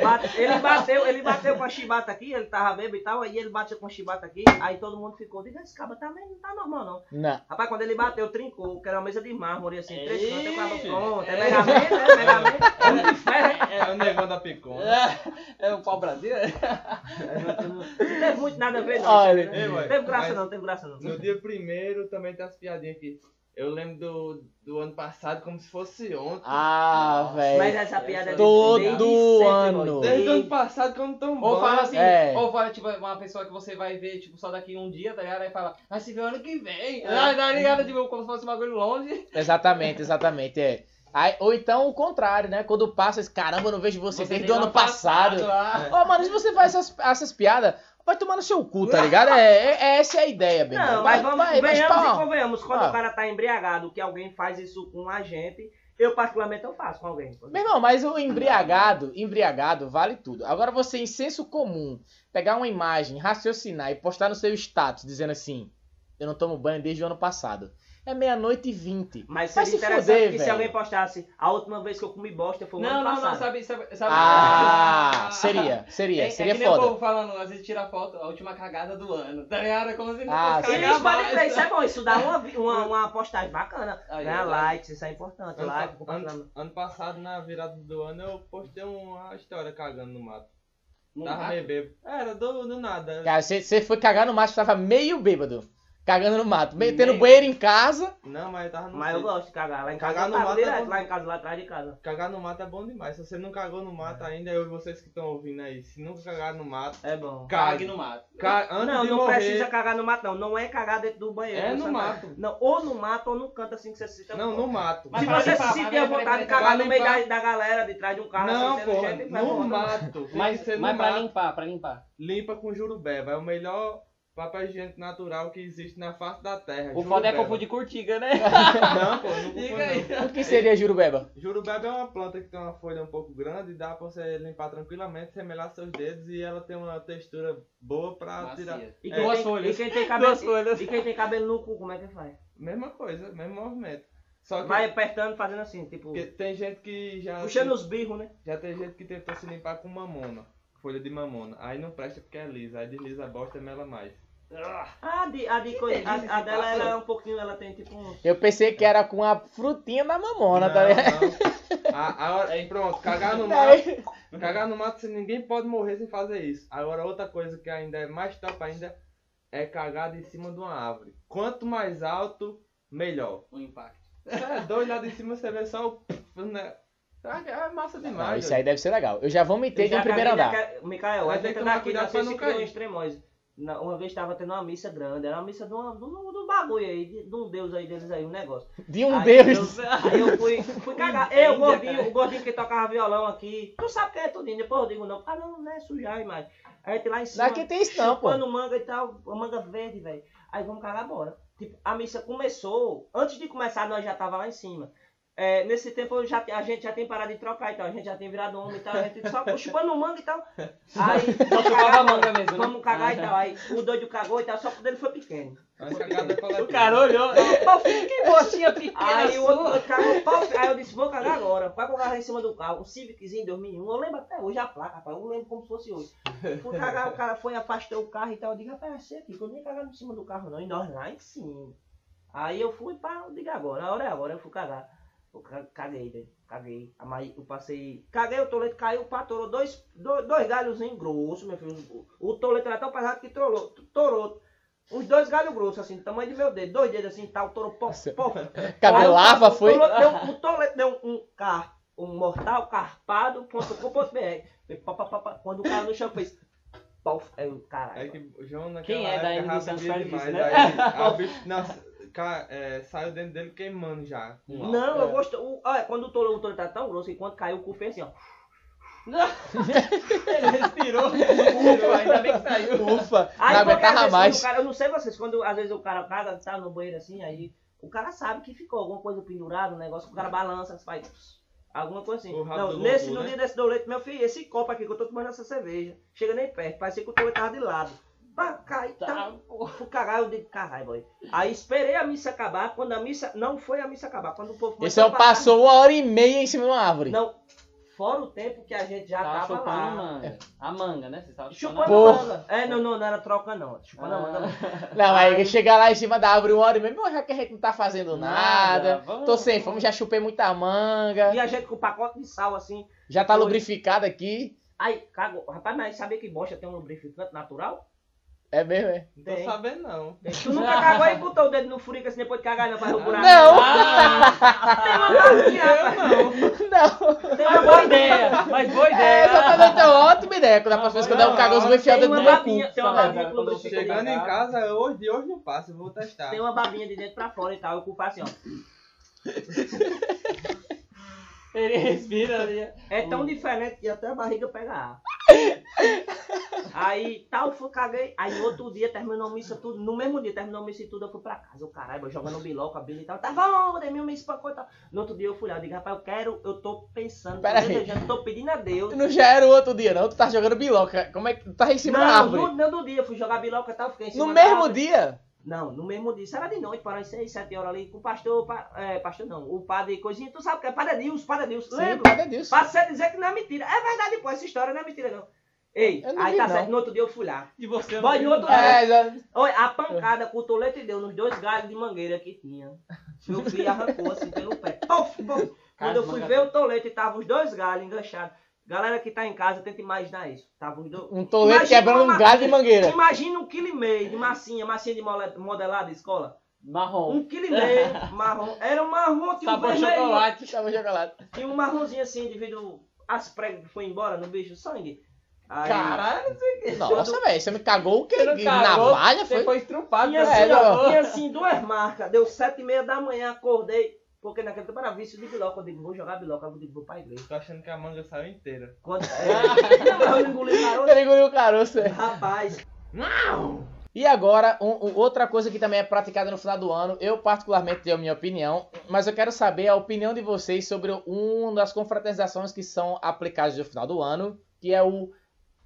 bate- ele bateu, ele bateu com a chibata aqui, ele tava bêbado e tal, aí ele bateu com a chibata aqui, aí todo mundo ficou, diga, esse cara também não tá normal não. Não. Rapaz, quando ele bateu, trincou, que era uma mesa de mármore, assim, três cantos, eu falava, pronto, é Mega Man, né? Mega Man, é de ferro. É o negão da picona. É o pau Brasil? Não teve muito nada a ver, não. Olha, ei, né? mãe, Teve graça mas- não, teve graça não. No dia primeiro também tem as piadinhas aqui. Eu lembro do, do ano passado como se fosse ontem. Ah, Mas velho. essa piada é de- Todo ano. Desde o ano passado quando tão bom. Ou fala assim, É. ou fala, tipo, uma pessoa que você vai ver, tipo, só daqui um dia, tá ligado? Aí fala, vai se ver ano que vem. É. Ah, tá ligado? Tipo, como se fosse um bagulho longe. Exatamente, exatamente, é. Aí, ou então o contrário, né? Quando passa caramba, eu não vejo você, desde o ano passado. ah. Ô, mano, se você faz essas, essas piadas, vai tomar no seu cu, tá ligado? É, é- é- essa é a ideia, bem. Não, mas vamos, vai, venhamos pau. e convenhamos, quando Ah. o cara tá embriagado, que alguém faz isso com a gente, eu particularmente eu faço com alguém. Meu irmão, mas o embriagado, embriagado vale tudo. Agora você, em senso comum, pegar uma imagem, raciocinar e postar no seu status dizendo assim: Eu não tomo banho desde o ano passado. É meia-noite e vinte. Mas Vai seria se interessante foder, que se velho. alguém postasse a última vez que eu comi bosta foi o Não, ano não, passado. não, sabe, sabe, sabe. Ah, seria, seria, É, seria é que nem o foda. povo falando, às vezes tira foto, a última cagada do ano. Tá ligado? É como se não Ah, fosse sim. Isso, cagar pode mais. crer, isso é bom, isso dá uma, uma, uma postagem bacana. Aí, Ganhar é. likes, isso é importante. Ano, Like, ano- ano passado, na virada do ano, eu postei uma história cagando no mato. Não Tava meio bêbado. Era do, do nada. Cara, você, você foi cagar no mato, tava meio bêbado. Cagando no mato. Meio, tendo Meio. banheiro em casa. Não, mas eu tava no Mas eu gosto de cagar. Lá em casa Cagar eu no mato é direto, bom. lá em casa, lá atrás de casa. Cagar no mato é bom demais. Se você não cagou no mato ainda, eu e vocês que estão ouvindo aí, se nunca cagar no mato, É bom. Cague cague. no mato. Ca... Antes não, de não morrer, precisa cagar no mato, não. Não é cagar dentro do banheiro. É no você mato. Não, ou no mato ou no canto assim que você se sente. Não, no mato. Mas Se pra você limpar, se sentir a vontade de cagar no meio da, limpar. da galera, de trás de um carro, Não, assim, porra, vai no embora. mato. Tem Mas, que ser no mas pra mato. limpar, pra limpar. Limpa com jurubeba. É o melhor papel higiênico natural que existe na face da terra. O foda é confundir curtiga, né? Não, pô, não Diga aí. O que seria jurubeba? Jurubeba é uma planta que tem uma folha um pouco grande e dá pra você limpar tranquilamente, semelar seus dedos e ela tem uma textura boa pra tirar. Macia. E É. quem, tem, folhas. e quem tem cabelo, Duas folhas. e quem tem cabelo no cu, como é que faz? Mesma coisa, mesmo movimento. Só que Vai apertando, fazendo assim, tipo, porque tem gente que já. puxando os birros, né? Já tem gente que tentou se limpar com mamona. Folha de mamona. Aí não presta porque é lisa. Aí desliza a bosta e mela mais. A, de, a, de coisa, a, a dela ela é um pouquinho, ela tem tipo um. Eu pensei que era com a frutinha da mamona, não, tá ligado? não. A, a hora- pronto, cagar no mato. Aí- Cagar no mato, ninguém pode morrer sem fazer isso. Agora, outra coisa que ainda é mais top ainda é cagar de cima de uma árvore. Quanto mais alto, melhor. O impacto. É dois lá de cima você vê só o. Né? É massa Não, demais. isso aí deve ser legal. Eu já vou meter de um primeiro andar. Micael, a tem gente que tomar daqui cuidado não pra sei não se criou cair. em Extremóis. Na- Uma vez estava tendo uma missa grande, era uma missa de, uma, de, um, de um bagulho aí, de, de um deus aí deles aí, um negócio. De um Aí Deus. Eu, aí eu fui, fui cagar. Eu, o gordinho, o gordinho que tocava violão aqui. Tu sabe quem é tudinho, depois eu digo não. Ah, não, não é sujar, mas. Aí a gente lá em cima. Daqui tem isso não, pô. manga e tal, a manga verde, velho. Aí vamos cagar bora. Tipo, a missa começou, antes de começar nós já tava lá em cima. É, nesse tempo já, a gente já tem parado de trocar e tal, a gente já tem virado homem e tal, a gente só chupando manga e tal. Aí, vamos chupava cagar manga mesmo, né? Vamos cagar e tal. Aí o doido cagou e tal, só que o dele foi pequeno. Mas cagada é coletiva. O cara olhou. Pô, filho, que bostinha pequena Aí o outro cagou, pau, aí eu disse, vou cagar agora. Vai colocar em cima do carro, um Civiczinho 2001. Eu lembro até hoje a placa, rapaz. Eu lembro como se fosse hoje. Fui cagar, o cara foi, afastou o carro e tal. Eu digo, rapaz, é você aqui, que eu nem cagar em cima do carro não. E nós lá em cima. Aí eu fui para, eu digo agora, a hora é agora, eu fui cagar. Eu ca- caguei, velho. Caguei. A Mas eu passei. Caguei, o tolete caiu, pá, torou dois, dois, dois galhozinhos grossos, meu filho. O, o tolete era tão pesado que torou. torou. Uns dois galhos grossos, assim, do tamanho do meu dedo. Dois dedos assim, tal, torou, pó, Nossa. pó. Cabelava, foi. O Tolete deu um, car, um mortal carpado, ponto com ponto BR. Fez pá, pá, pá, pá. Quando o cara no chão fez. Pof, é o caralho. É que o João naquela Quem é da época né? Aí, bicho, nossa, ca- é, saiu dentro dele queimando já. Não, eu É. gosto. O, olha, quando o tolo, o tolo tá tão grosso que quando caiu o cu fez assim, ó. Ele respirou. Ufa, ainda bem que saiu. Ufa, Aí, não porque, às aguentava vezes, mais. quando o cara, eu não sei vocês, quando às vezes o cara caga, tá no banheiro assim, aí o cara sabe que ficou alguma coisa pendurada, um negócio que o cara balança, faz pss, alguma coisa assim. O rabo Não, do nesse, Gugu, no né? dia desse do leite, meu filho, esse copo aqui que eu tô tomando essa cerveja, chega nem perto, parecia que o tolo tava de lado. Pá, cai, tá, Tá, fui cagar, eu digo, caralho, boy. Aí esperei a missa acabar, quando a missa, não foi a missa acabar, quando o povo Esse começou é a passou uma hora e meia em cima de uma árvore. Não, fora o tempo que a gente já Tava tava lá. manga. A manga, né? Vocês estavam Chupando Porra. manga. É, não, não, não era troca não. Chupando Ah. manga não. Não, aí chegar lá em cima da árvore uma hora e meia, "Meu, já que a gente não tá fazendo nada, Nada, vamos- tô sem fome, já chupei muita manga, E a gente com o pacote de sal assim. já tá Foi. lubrificado aqui. Aí, cagou. Rapaz, mas sabia que bosta tem um lubrificante natural? É mesmo, é? Não tô sabendo não. Tem. Tu nunca cagou e botou o dedo no furico assim depois de cagar não, faz o buraco. Não. Tem uma barbinha, rapaz. Não. Tem uma boa ideia, mas boa É, ideia. exatamente, é uma ótima ideia. Quando a próxima vez que eu der um não, cagão, eu vou enfiar o Tem dedo no uma meu babinha, cu. tem uma babinha quando lubrificante. Chegando em casa, hoje de hoje não passa, eu vou testar. Tem uma babinha de dentro pra fora e tal. O cu faz assim, ó. Ele respira ali. É tão diferente que até a barriga pega ar. Aí, tal, fui, caguei. Aí, no outro dia, terminou a missa tudo. No mesmo dia, terminou a missa e tudo, eu fui pra casa. Eu, caralho, eu jogando biloca, bila e tal. Tá bom, Demil me espancou e tal. No outro dia, eu fui lá. Eu digo, rapaz, eu quero, eu tô pensando, tô Pera aí. desejando, tô pedindo a Deus. Não já era o outro dia, não? Tu tá jogando biloca. Como é que tu tá em cima da Não, árvore? no, no outro dia, eu fui jogar biloca e tal, fiquei em cima No da mesmo árvore. dia? Não, no mesmo dia. Isso era de noite, para as 6, 7 horas ali, com o pastor, pa- é, pastor não, o padre coisinha. Tu sabe o que é? Padre Deus, Padre Deus, lembra? Padre Deus. Pra você dizer que não é mentira. É verdade, pô, essa história não é mentira, não. Ei, não aí vi, tá não. certo, no outro dia eu fui lá. De você Boy, no outro É, dia, olha, a pancada com o tolete deu nos dois galhos de mangueira que tinha. Meu filho arrancou assim pelo pé. Puf, puf. Quando eu fui ver o tolete, tava os dois galhos enganchados. Galera que tá em casa, tenta imaginar isso. Dois. um Imagina quebrando um galho de mangueira. Imagina um quilo e meio de massinha, massinha de modelada de escola. Marrom. Um quilo e meio, marrom. Era um marrom, tinha um vermelho. chocolate. Tava chocolate. Tinha um marronzinho assim, devido as pregas que foi embora no bicho, sangue. Aí, Caralho, Nossa, velho, você me cagou o quê? você Navalha Você foi? foi estrupado. Né? assim, ó, assim duas marcas. Deu sete e meia da manhã, acordei. Porque naquele tempo era vício de biloca. Eu digo, vou jogar biloca, eu digo, vou pra igreja. Tô achando que a manga saiu inteira. Quando... É, não, eu não engoli caroço. Ele engoliu o caroço. é. Rapaz, E agora, um- um- outra coisa que também é praticada no final do ano, eu particularmente tenho a minha opinião, mas eu quero saber a opinião de vocês sobre uma das confraternizações que são aplicadas no final do ano, que é o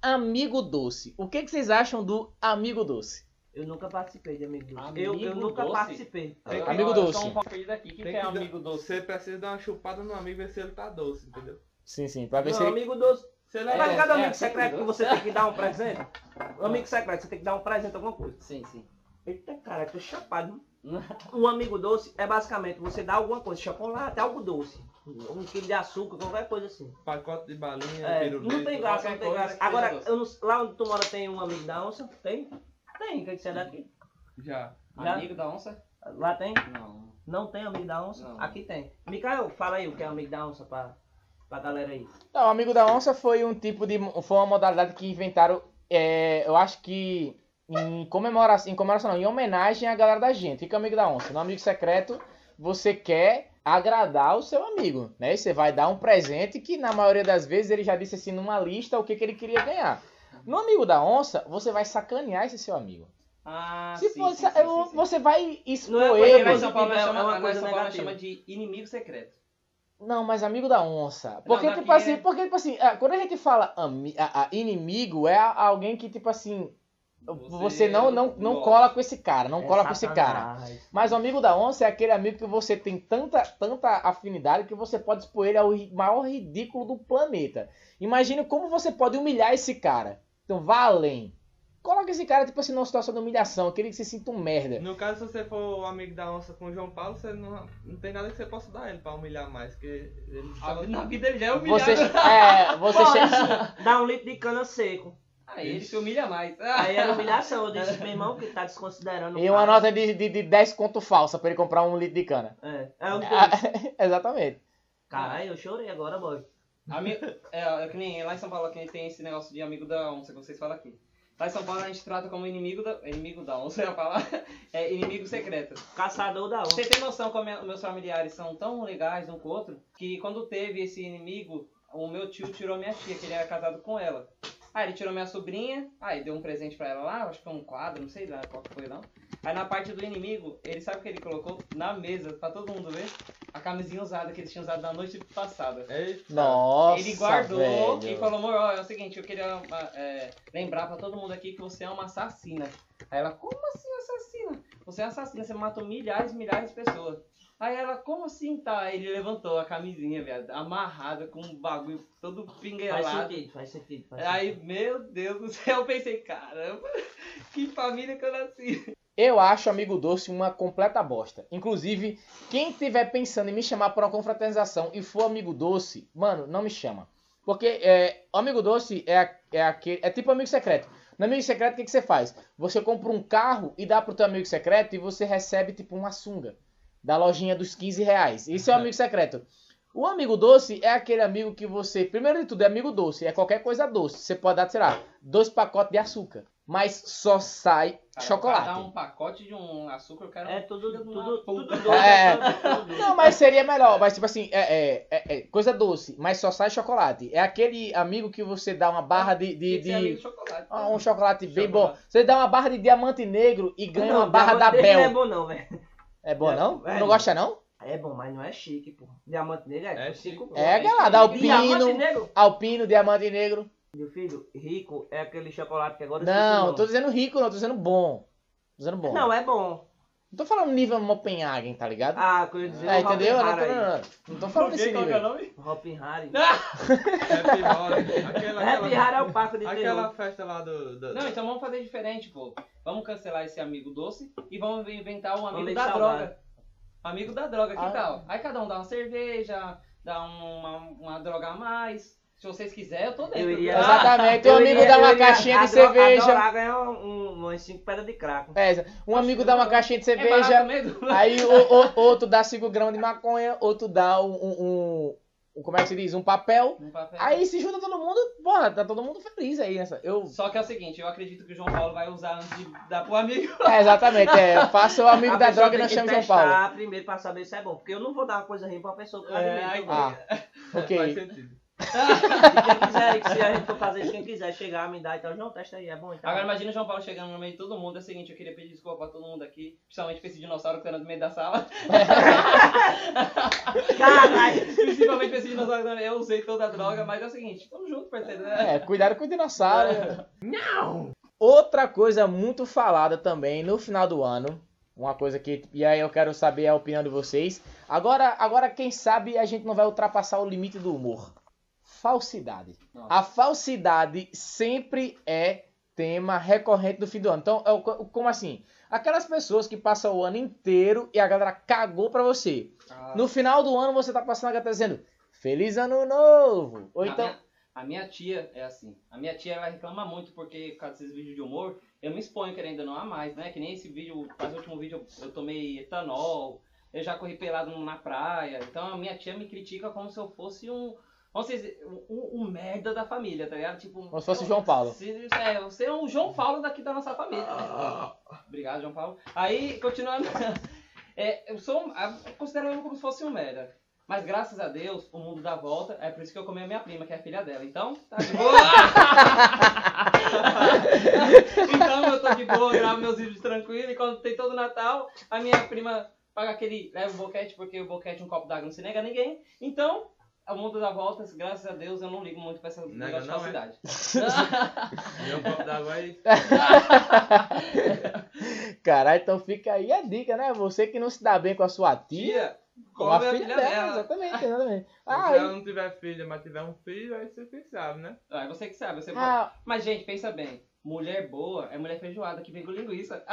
Amigo Doce. O que, que vocês acham do Amigo Doce? Eu nunca participei de amigo doce. Amigo eu, eu nunca doce? participei. Tem que- Amigo Eu doce. sou um conhecido aqui. O que, Tem que é amigo doce? Você precisa dar uma chupada no amigo e ver se ele tá doce, entendeu? Sim, sim, pra ver Não, se ele... amigo doce. Se ele Tá é, ligado, é, amigo é, secreto, que você tem que dar um presente? Amigo secreto, você tem que dar um presente, alguma coisa. Sim, sim. Eita, cara, eu tô chapado. Um amigo doce é basicamente você dá alguma coisa, chocolate, algo doce. Um quilo de açúcar, qualquer coisa assim. pacote de balinha, É, pirulito. não tem graça, não tem graça. Agora, não- lá onde tu mora tem um amigo da onça? Tem? Tem, quer que você é daqui? Já. Já? Amigo da onça? Lá tem? Não. Não tem amigo da onça? Não. Aqui tem. Micael, fala aí o que é amigo da onça pra, pra galera aí. Não, o Amigo da Onça foi um tipo de... Foi uma modalidade que inventaram, é, eu acho que em comemoração, em comemoração não, em homenagem à galera da gente. Fica Amigo da Onça. No Amigo Secreto, você quer agradar o seu amigo, né? E Você vai dar um presente que na maioria das vezes ele já disse assim numa lista o que, que ele queria ganhar. No Amigo da Onça, você vai sacanear esse seu amigo. Ah, Se sim, for, sim, sim, eu- sim, sim. você vai expor Não é ele. em São Paulo É uma chama, lá em coisa São Paulo chama de inimigo secreto. Não, mas amigo da onça. Porque, daqui tipo assim, é- porque, tipo assim, ah, quando a gente fala ami- a- a inimigo, é alguém que, tipo assim, você, Você não, não, não gosta. cola com esse cara, não É cola com esse cara. Satanás. Mas o amigo da onça é aquele amigo que você tem tanta, tanta afinidade que você pode expor ele ao maior ridículo do planeta. Imagine como você pode humilhar esse cara. Então vá além. Coloca esse cara, tipo assim, numa situação de humilhação, aquele que se sinta um merda. No caso, se você for o amigo da onça com o João Paulo, você não, não tem nada que você possa dar ele pra humilhar mais, porque ele A só... vida- Na vida ele já é humilhado. Você, é, você Pô, chega. assim, dá um litro de cana seco. Aí ele se humilha mais. Aí era humilhação. Eu disse, meu irmão, que tá desconsiderando. o E uma cara. nota de, de, de 10 conto falsa pra ele comprar um litro de cana. É, é um Ah, Exatamente. Caralho, eu chorei agora, boy. Amigo, é, é que nem lá em São Paulo que tem esse negócio de amigo da onça que vocês falam aqui. Lá em São Paulo a gente trata como inimigo da. Inimigo da onça, eu ia falar. É inimigo secreto. Caçador da onça. Você tem noção como meus familiares são tão legais um com o outro que quando teve esse inimigo, o meu tio tirou minha tia, que ele era casado com ela. Aí ele tirou minha sobrinha, aí deu um presente pra ela lá, acho que foi um quadro, não sei lá qual que foi não. Aí na parte do inimigo, ele sabe o que ele colocou na mesa pra todo mundo ver? A camisinha usada que eles tinham usado na noite passada. Eita. Nossa, Ele guardou velho. e falou, amor, ó, é o seguinte, eu queria ah, é, lembrar pra todo mundo aqui que você é uma assassina. Aí ela, como assim assassina? Você é assassina, você matou milhares e milhares de pessoas. Aí ela, como assim tá? Aí ele levantou a camisinha, viado, amarrada com um bagulho todo Faz pinguelado. sentido, faz sentido. Faz Aí, meu Deus do céu, eu pensei, caramba, que família que eu nasci. Eu acho Amigo Doce uma completa bosta. Inclusive, quem estiver pensando em me chamar para uma confraternização e for Amigo Doce, mano, não me chama. Porque é, Amigo Doce é, é, aquele, é tipo Amigo Secreto. No Amigo Secreto, o que, que você faz? Você compra um carro e dá pro teu Amigo Secreto e você recebe tipo uma sunga. Da lojinha dos 15 reais. Isso é o Amigo Secreto. O Amigo Doce é aquele amigo que você... Primeiro de tudo, é Amigo Doce. É qualquer coisa doce. Você pode dar, sei lá, dois pacotes de açúcar. Mas só sai Cara, chocolate. Pra dar um pacote de um açúcar, eu quero É tudo, tudo, uma tudo, doce. É. Não, mas seria melhor. Mas, tipo assim, é, é- é- é coisa doce, mas só sai chocolate. É aquele amigo que você dá uma barra de. de, de- de chocolate. ah, um chocolate bem Chocolate. bom. Você dá uma barra de diamante negro e ganha uma Não, barra da negro Não é Bel. bom não, velho. É bom, É, não? é. Não gosta, não? É bom, mas não é chique, pô. Diamante negro é, É cinco chique. conto. É, galera, alpino. negro? Alpino, diamante negro. Meu filho, rico é aquele chocolate que agora Não, tô dizendo rico, não, tô dizendo bom. Tô dizendo bom. Não, é bom. Não tô falando nível Mopenhagen, tá ligado? Ah, ia dizer é, entendeu? Não, não, não, não tô falando desse Qual que é o nível. nome? Hop Hari. Happy. Aquela, Happy Hari é o parque de aquela festa lá do. do- Não, então vamos fazer diferente, pô. Vamos cancelar esse amigo doce e vamos inventar um amigo Amigo da droga. Amigo da droga, que Ah. tal? Aí cada um dá uma cerveja, dá uma, uma droga a mais. Se vocês quiserem, eu tô dentro. Eu iria- Ah, Exatamente. Um amigo dá eu uma iria caixinha de adoro- cerveja. Adorar ganhar um, um, umas 5 pedras de crack. É, um amigo dá uma caixinha de É cerveja. Aí o, o- outro dá 5 gramas de maconha, outro dá um, um- um- um- Como é que se diz? Um papel. Um papel. Aí se junta todo mundo, porra, tá todo mundo feliz aí nessa. Eu. Só que é o seguinte, eu acredito que o João Paulo vai usar antes de dar pro amigo. É, exatamente, é. Faça o amigo A da droga e não chame João Paulo. primeiro pra saber se é bom. Porque eu não vou dar uma coisa ruim pra pessoa É, Ah, Faz ok. sentido. Se quem quiser, se a gente for fazer isso, quem quiser chegar, me dá, então, João, testa aí, é bom então. Agora imagina o João Paulo chegando no meio de todo mundo. É o seguinte, eu queria pedir desculpa pra todo mundo aqui. Principalmente pra esse dinossauro que tá no meio da sala. Caralho! Principalmente pra esse dinossauro que tá. Eu usei toda a droga, mas é o seguinte, tamo junto, parceiro. né? É, cuidado com o dinossauro. Não! Outra coisa muito falada também no final do ano. Uma coisa que. E aí eu quero saber a opinião de vocês. Agora, agora quem sabe a gente não vai ultrapassar o limite do humor. Falsidade. Nossa. A falsidade sempre é tema recorrente do fim do ano. Então, é o- como assim? Aquelas pessoas que passam o ano inteiro e a galera cagou pra você. Ah, No final do ano você tá passando a galera dizendo Feliz Ano Novo! Ou a então. minha- A minha tia é assim. A minha tia ela reclama muito porque, por causa desses vídeos de humor, eu me exponho querendo ou não a mais, né? Que nem esse vídeo, quase o último vídeo eu tomei etanol, eu já corri pelado na praia. Então a minha tia me critica como se eu fosse um. Vamos dizer, um, um merda da família, tá ligado? Tipo, Como se fosse o João Paulo. Se, é, você é um João Paulo daqui da nossa família. né? Obrigado, João Paulo. Aí, continuando. É, eu sou. um- eu considero eu como se fosse um merda. Mas graças a Deus, o mundo dá volta. É por isso que eu comi a minha prima, que é a filha dela. Então, tá de boa. então eu tô de boa, gravo meus vídeos tranquilo. E quando tem todo o Natal, a minha prima paga aquele. leva o boquete, porque o boquete, um copo d'água não se nega a ninguém. Então. O mundo dá voltas, graças a Deus, eu não ligo muito pra essa Nega negócio de não, é? falsidade. E um copo d'água aí. Caralho, então fica aí a dica, né? Você que não se dá bem com a sua tia, Tia, com a come filha, dela. Exatamente, exatamente. Ah, Se ela não tiver filha, mas tiver um filho, aí você que sabe, né? Ah, é você que sabe, você ah, Mas, gente, pensa bem. Mulher boa é mulher feijoada que vem com linguiça.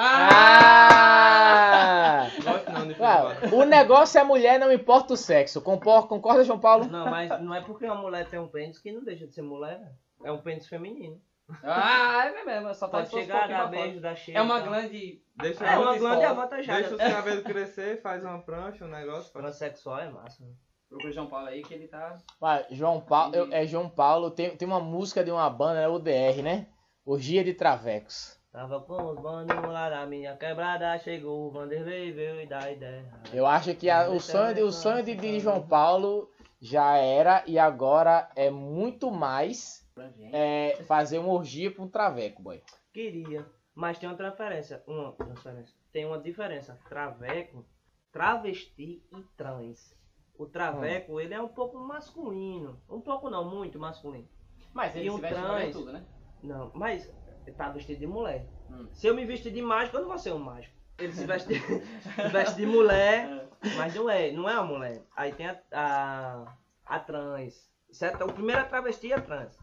ah! Gosto não de Ah, o negócio é mulher, não importa o sexo. Concorda, concorda João Paulo? Não, mas não é porque uma mulher tem um pênis que não deixa de ser mulher, velho. É um pênis feminino. Ah, é mesmo. Só tá Pode chegar, dar beijo, dar cheiro. É uma então. glande. Deixa, É uma avantajada. deixa os cabelos crescer, faz uma prancha, um negócio. Pra... Transsexual é massa. né? Procura o João Paulo aí que ele tá. Mas João Paulo, eu- é João Paulo, tem, tem uma música de uma banda, é o DR, né? Orgia de travecos. Tava com os bandinhos lá na minha quebrada, chegou o Vanderlei, veio e dá ideia. Eu acho que a- o sonho, de, o sonho de, de João Paulo já era e agora é muito mais é, fazer uma orgia com um traveco, boy. Queria, mas tem uma transferência, uma transferência. Tem uma diferença, traveco, travesti e trans. O traveco, ele é um pouco masculino. Um pouco não, muito masculino. Mas ele E se um veste trans. e tudo, né? Não, mas tá vestido de mulher. Hum. Se eu me vestir de mágico, eu não vou ser um mágico. Ele se veste, se veste de mulher, mas não é, não é uma mulher. Aí tem a, a, a trans. Certo? O primeiro é travesti e a trans.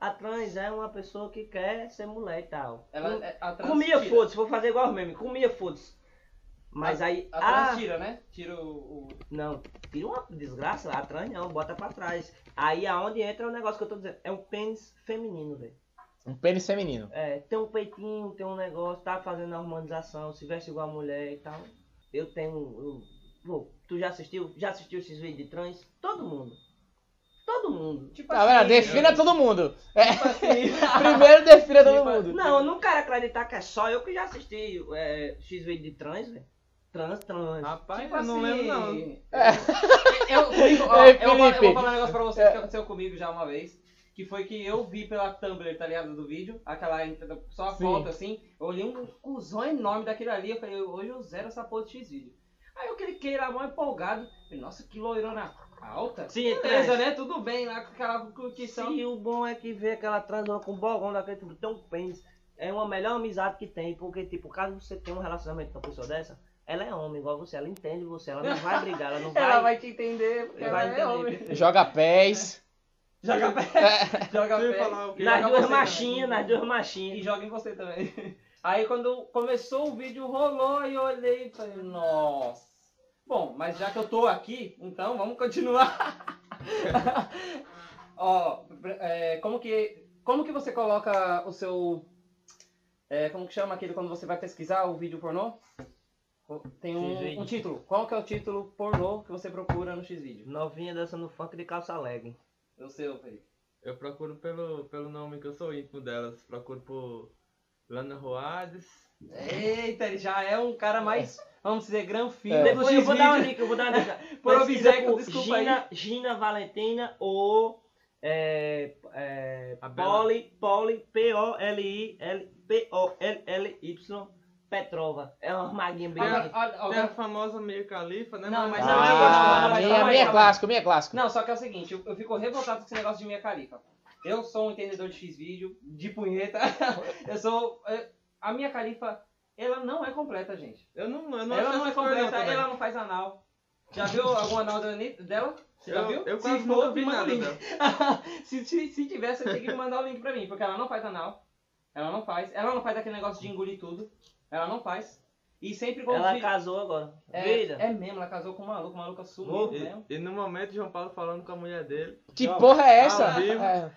A trans é uma pessoa que quer ser mulher e tal. Ela, Com- é- a trans comia foda-se, vou fazer igual memes, comia foda-se. Mas A- aí. A trans ah, tira, né? Tira o. o- não, tira uma desgraça, a trans não, bota pra trás. Aí aonde entra o negócio que eu tô dizendo. É um pênis feminino, velho. Um pênis feminino. É, tem um peitinho, tem um negócio, tá fazendo a harmonização, se veste igual a mulher e tal. Eu tenho. Eu, pô, tu já assistiu? Já assistiu esses vídeos de trans? Todo mundo. Todo mundo. Tipo Tá vendo? assim, Defina todo mundo. É, Tipo assim. primeiro defina todo Tipo, mundo. Não, eu não quero acreditar que é só eu que já assisti é, X vídeo de trans, velho. Trans, trans. Rapaz, Tipo eu não assim, lembro não. Eu, comigo, ó, Ei, eu, vou, eu vou falar um negócio pra vocês que aconteceu comigo já uma vez. Que foi que eu vi pela Tumblr, tá ligado? Do vídeo, aquela só a Sim. foto assim. Eu olhei um cuzão enorme daquele ali. Eu falei, hoje eu zero essa porra de X-Vídeo. Aí eu cliquei lá, mó empolgado. Falei, nossa, que loirona alta. Sim, Beleza, trans. né? Tudo bem lá com aquela curtição. Sim, o bom é que vê aquela transona com bogão daquele tipo, um pênis. É uma melhor amizade que tem, porque, tipo, caso você tenha um relacionamento com uma pessoa dessa, ela é homem igual você, ela entende você, ela não vai brigar, ela não vai. Ela vai te entender, porque vai ela é homem. entender. Joga pés. Joga pé, joga pé. falar? Nas Joga duas machinhas, nas duas E machinhas. joga em você também. Aí quando começou o vídeo, rolou e eu olhei e falei, nossa. Bom, mas já que eu tô aqui, então vamos continuar. Ó, é, como que como que você coloca o seu é, como que chama aquele quando você vai pesquisar o vídeo pornô? Tem um, um título. Qual que é o título pornô que você procura no X-vídeo? Novinha dançando funk de calça seu, Felipe. Eu procuro pelo, pelo nome que eu sou íntimo delas. Procuro por Lana Roades. Eita, ele já é um cara mais, vamos dizer, granfino. É. do Depois eu vou dar uma dica, eu vou dar uma dica. Por obséquio, desculpa aí. Gina, Gina Valentina ou é, é. Poli, Poli, P-O-L-I, P-O-L-L-Y, Petrova. É uma maguinha bem Olha, bonita. olha, Tem a olha. famosa Mia Khalifa, né? Não, mas não, Ah, eu gosto, minha calma aí. clássico, minha clássico. Não, só que é o seguinte, eu, eu fico revoltado com esse negócio de minha califa. Eu sou um entendedor de X-vídeo, de punheta. eu sou. é, A minha califa, ela não é completa, gente. Eu não, eu não ela não é coisas completa, também. ela não faz anal. Já viu algum anal dela? Você já eu, viu? Eu Se quase for, nunca vi me manda o nada link. se, se, se tivesse, você tinha que mandar o link pra mim, porque ela não faz anal. Ela não faz. Ela não faz aquele negócio de engolir tudo. Ela não faz. E sempre quando Ela casou agora. é, é mesmo, ela casou com um maluco, o maluco sumiu mesmo. E, e no momento, João Paulo falando com a mulher dele. Que porra é essa? Ao vivo. É.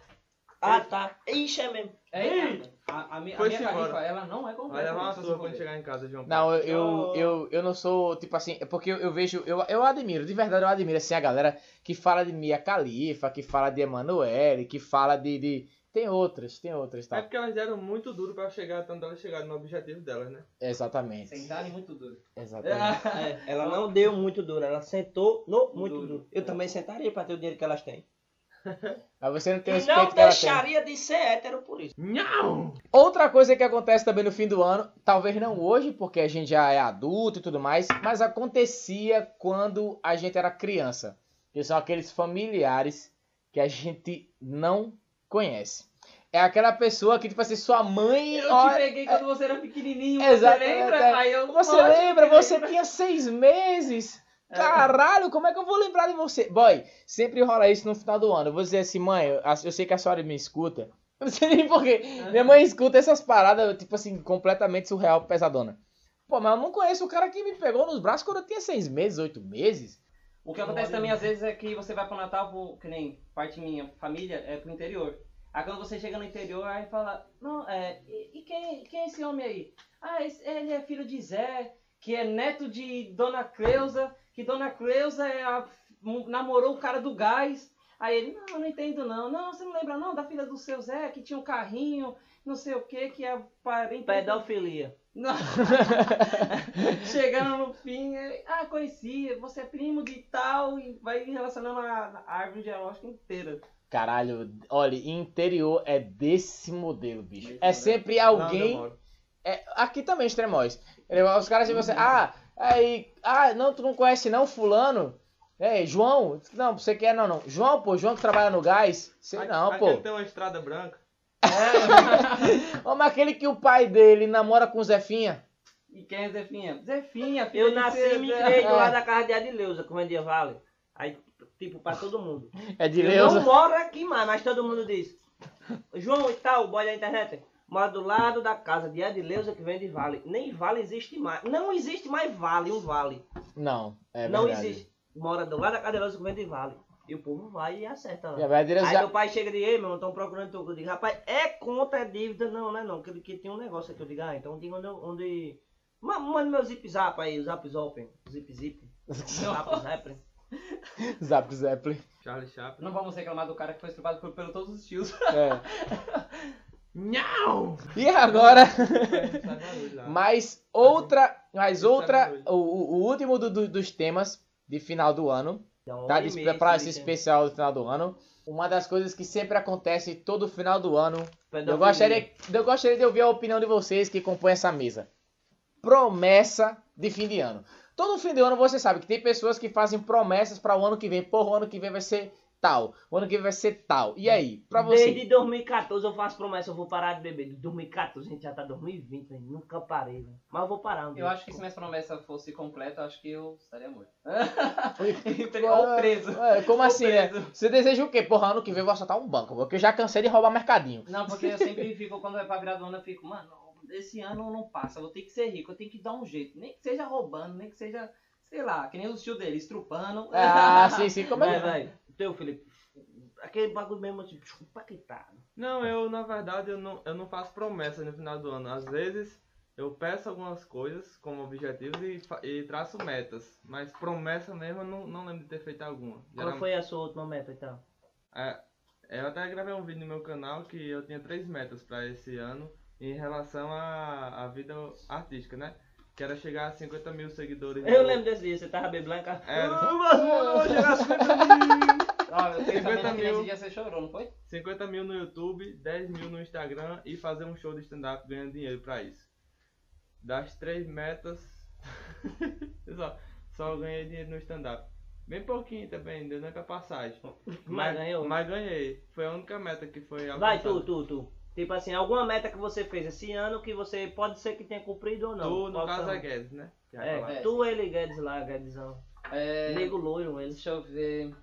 Ah, tá. Ixi, é mesmo. É, a, a, minha, a Foi-se minha califa, ela não é Vai completa. levar uma surra quando chegar em casa, João Paulo. Não, eu, eu, eu, eu não sou, tipo assim, é porque eu, eu vejo, eu, eu admiro, de verdade eu admiro, assim, a galera que fala de Mia Khalifa, que fala de Emanuele, que fala de, de... Tem outras, tem outras, É tá? porque elas deram muito duro pra chegar, tanto elas chegaram no objetivo delas, né? Exatamente, Sem dar muito duro. exatamente. É, ela não deu muito duro, ela sentou no muito Duro. duro. Eu também sentaria pra ter o dinheiro que elas têm. Mas você não tem o E respeito não que ela tem. deixaria de ser hétero por isso. Não! Outra coisa que acontece também no fim do ano, talvez não hoje, porque a gente já é adulto e tudo mais, mas acontecia quando a gente era criança. Que são aqueles familiares que a gente não conhece. É aquela pessoa que, tipo assim, sua mãe. Eu olha- te peguei quando você era pequenininho, Exato, você lembra? é, é. Aí eu, Você lembra? Você tinha seis meses. Caralho, como é que eu vou lembrar de você? Boy, sempre rola isso no final do ano. Eu vou dizer assim, mãe, eu, eu sei que a senhora me escuta. Eu não sei nem porquê. Minha mãe escuta essas paradas, tipo assim, completamente surreal, pesadona. Pô, mas eu não conheço o cara que me pegou nos braços quando eu tinha seis meses, oito meses. O que acontece também às vezes é que você vai pro Natal, que nem parte minha família, é pro interior. Aí quando você chega no interior, aí fala, não, é, e, e quem, quem é esse homem aí? Ah, esse- ele é filho de Zé, que é neto de Dona Cleusa, que Dona Cleusa é a, namorou o cara do gás. Aí ele, não, não entendo não. Não, você não lembra não da filha do seu Zé, que tinha um carrinho, não sei o que, que é parente... Pedofilia. Não. Chegando no fim, ele, ah, conhecia, você é primo de tal, e vai relacionando a, a árvore genealógica inteira. Caralho, olha, interior é desse modelo, bicho. Desse É modelo. sempre Não, alguém. demora. é, aqui também, extremóis. Os caras tipo assim, ah, aí, ah, não, tu não conhece não, fulano? Ei, João? Não, você quer não, não. João, pô, João que trabalha no gás? Sei Aqui- não, aquele pô. tem uma estrada branca. Ô, mas aquele que o pai dele namora com Zefinha. E quem é Zefinha? Zefinha, Eu de nasci e me criei do É. lado da casa de Adileuza, com Vendia Vale. Aí, tipo, pra todo mundo. É de Eu não moro aqui mais, mas todo mundo diz. João e tal, o boy da internet. Mora do lado da casa de Adileuza que vem de Vale. Nem Vale existe mais. Não existe mais Vale, um Vale. Não, é não verdade. existe. Mora do lado da casa de Adileuza que vem de Vale. E o povo vai e acerta lá. Direto Aí já- meu pai chega e diz, ei, meu irmão, estão procurando tu. Eu digo, rapaz, é conta, é dívida. Não, não é não. Que, que tem um negócio aqui. Eu digo, ah, então diga onde... onde... Ma- Manda meu zip zap aí, o zap zop. Zip zip. Zap zap. Zap Zeppelin. Charlie Chaplin. Não vamos reclamar do cara que foi estrupado por, pelo todos os tios. É. Não! E agora, mais outra, mais é outra, o- o último do- do- dos temas de final do ano. Um tá? meio pra esse weekend. especial do final do ano. Uma das coisas que sempre acontece todo final do ano. Eu gostaria, eu gostaria de ouvir a opinião de vocês que compõem essa mesa. Promessa de fim de ano. Todo fim de ano você sabe que tem pessoas que fazem promessas para o ano que vem. Porra, o ano que vem vai ser tal. O ano que vem vai ser tal. E aí, pra você? Desde 2014 eu faço promessa, eu vou parar de beber. De 2014, a gente já tá 2020, velho. Nunca parei, velho. Mas eu vou parar. um Eu acho que se minha promessa fosse completa, eu acho que eu estaria morto. Ou Ou preso. como Ou assim, né? preso. Você deseja o quê? Porra, ano que vem eu vou assaltar um banco. Porque eu já cansei de roubar mercadinho. Não, porque eu sempre fico, quando é pra virar do ano, eu fico, mano, esse ano não passa, eu vou ter que ser rico, eu tenho que dar um jeito. Nem que seja roubando, nem que seja, sei lá, que nem os tio dele, estrupando. Ah, sim, sim. Como Vai, é? vai. Teu, Felipe. Aquele bagulho mesmo, tipo, empaquetado. Não, eu na verdade eu não, eu não faço promessas no final do ano. Às vezes eu peço algumas coisas como objetivos e, e traço metas. Mas promessa mesmo eu não, não lembro de ter feito alguma. Qual foi a sua última meta então? É, eu até gravei um vídeo no meu canal que eu tinha três metas para esse ano em relação à, à vida artística, né? Que era chegar a 50 mil seguidores. Eu no- lembro desse dia, você tava bem blanca. É. Mas, mano, chegar a 50 mil. Ah, tenho 50 sabendo que nesse mil. dia você chorou, não foi? 50 mil no YouTube, 10 mil no Instagram e fazer um show de stand-up ganhando dinheiro pra isso. Das três metas, só, só ganhei dinheiro no stand-up. Bem pouquinho também, deu nem pra passagem. Mas ganhou. Mas ganhei. Foi a única meta que foi Vai, alcançada. tu, tu, tu. Tipo assim, alguma meta que você fez esse ano que você pode ser que tenha cumprido ou não. Tu, no Qual caso, são? é Guedes, né? Vai. É, É. tu, ele, Guedes lá, Guedesão. É, Nego loiro, ele. deixa eu ver.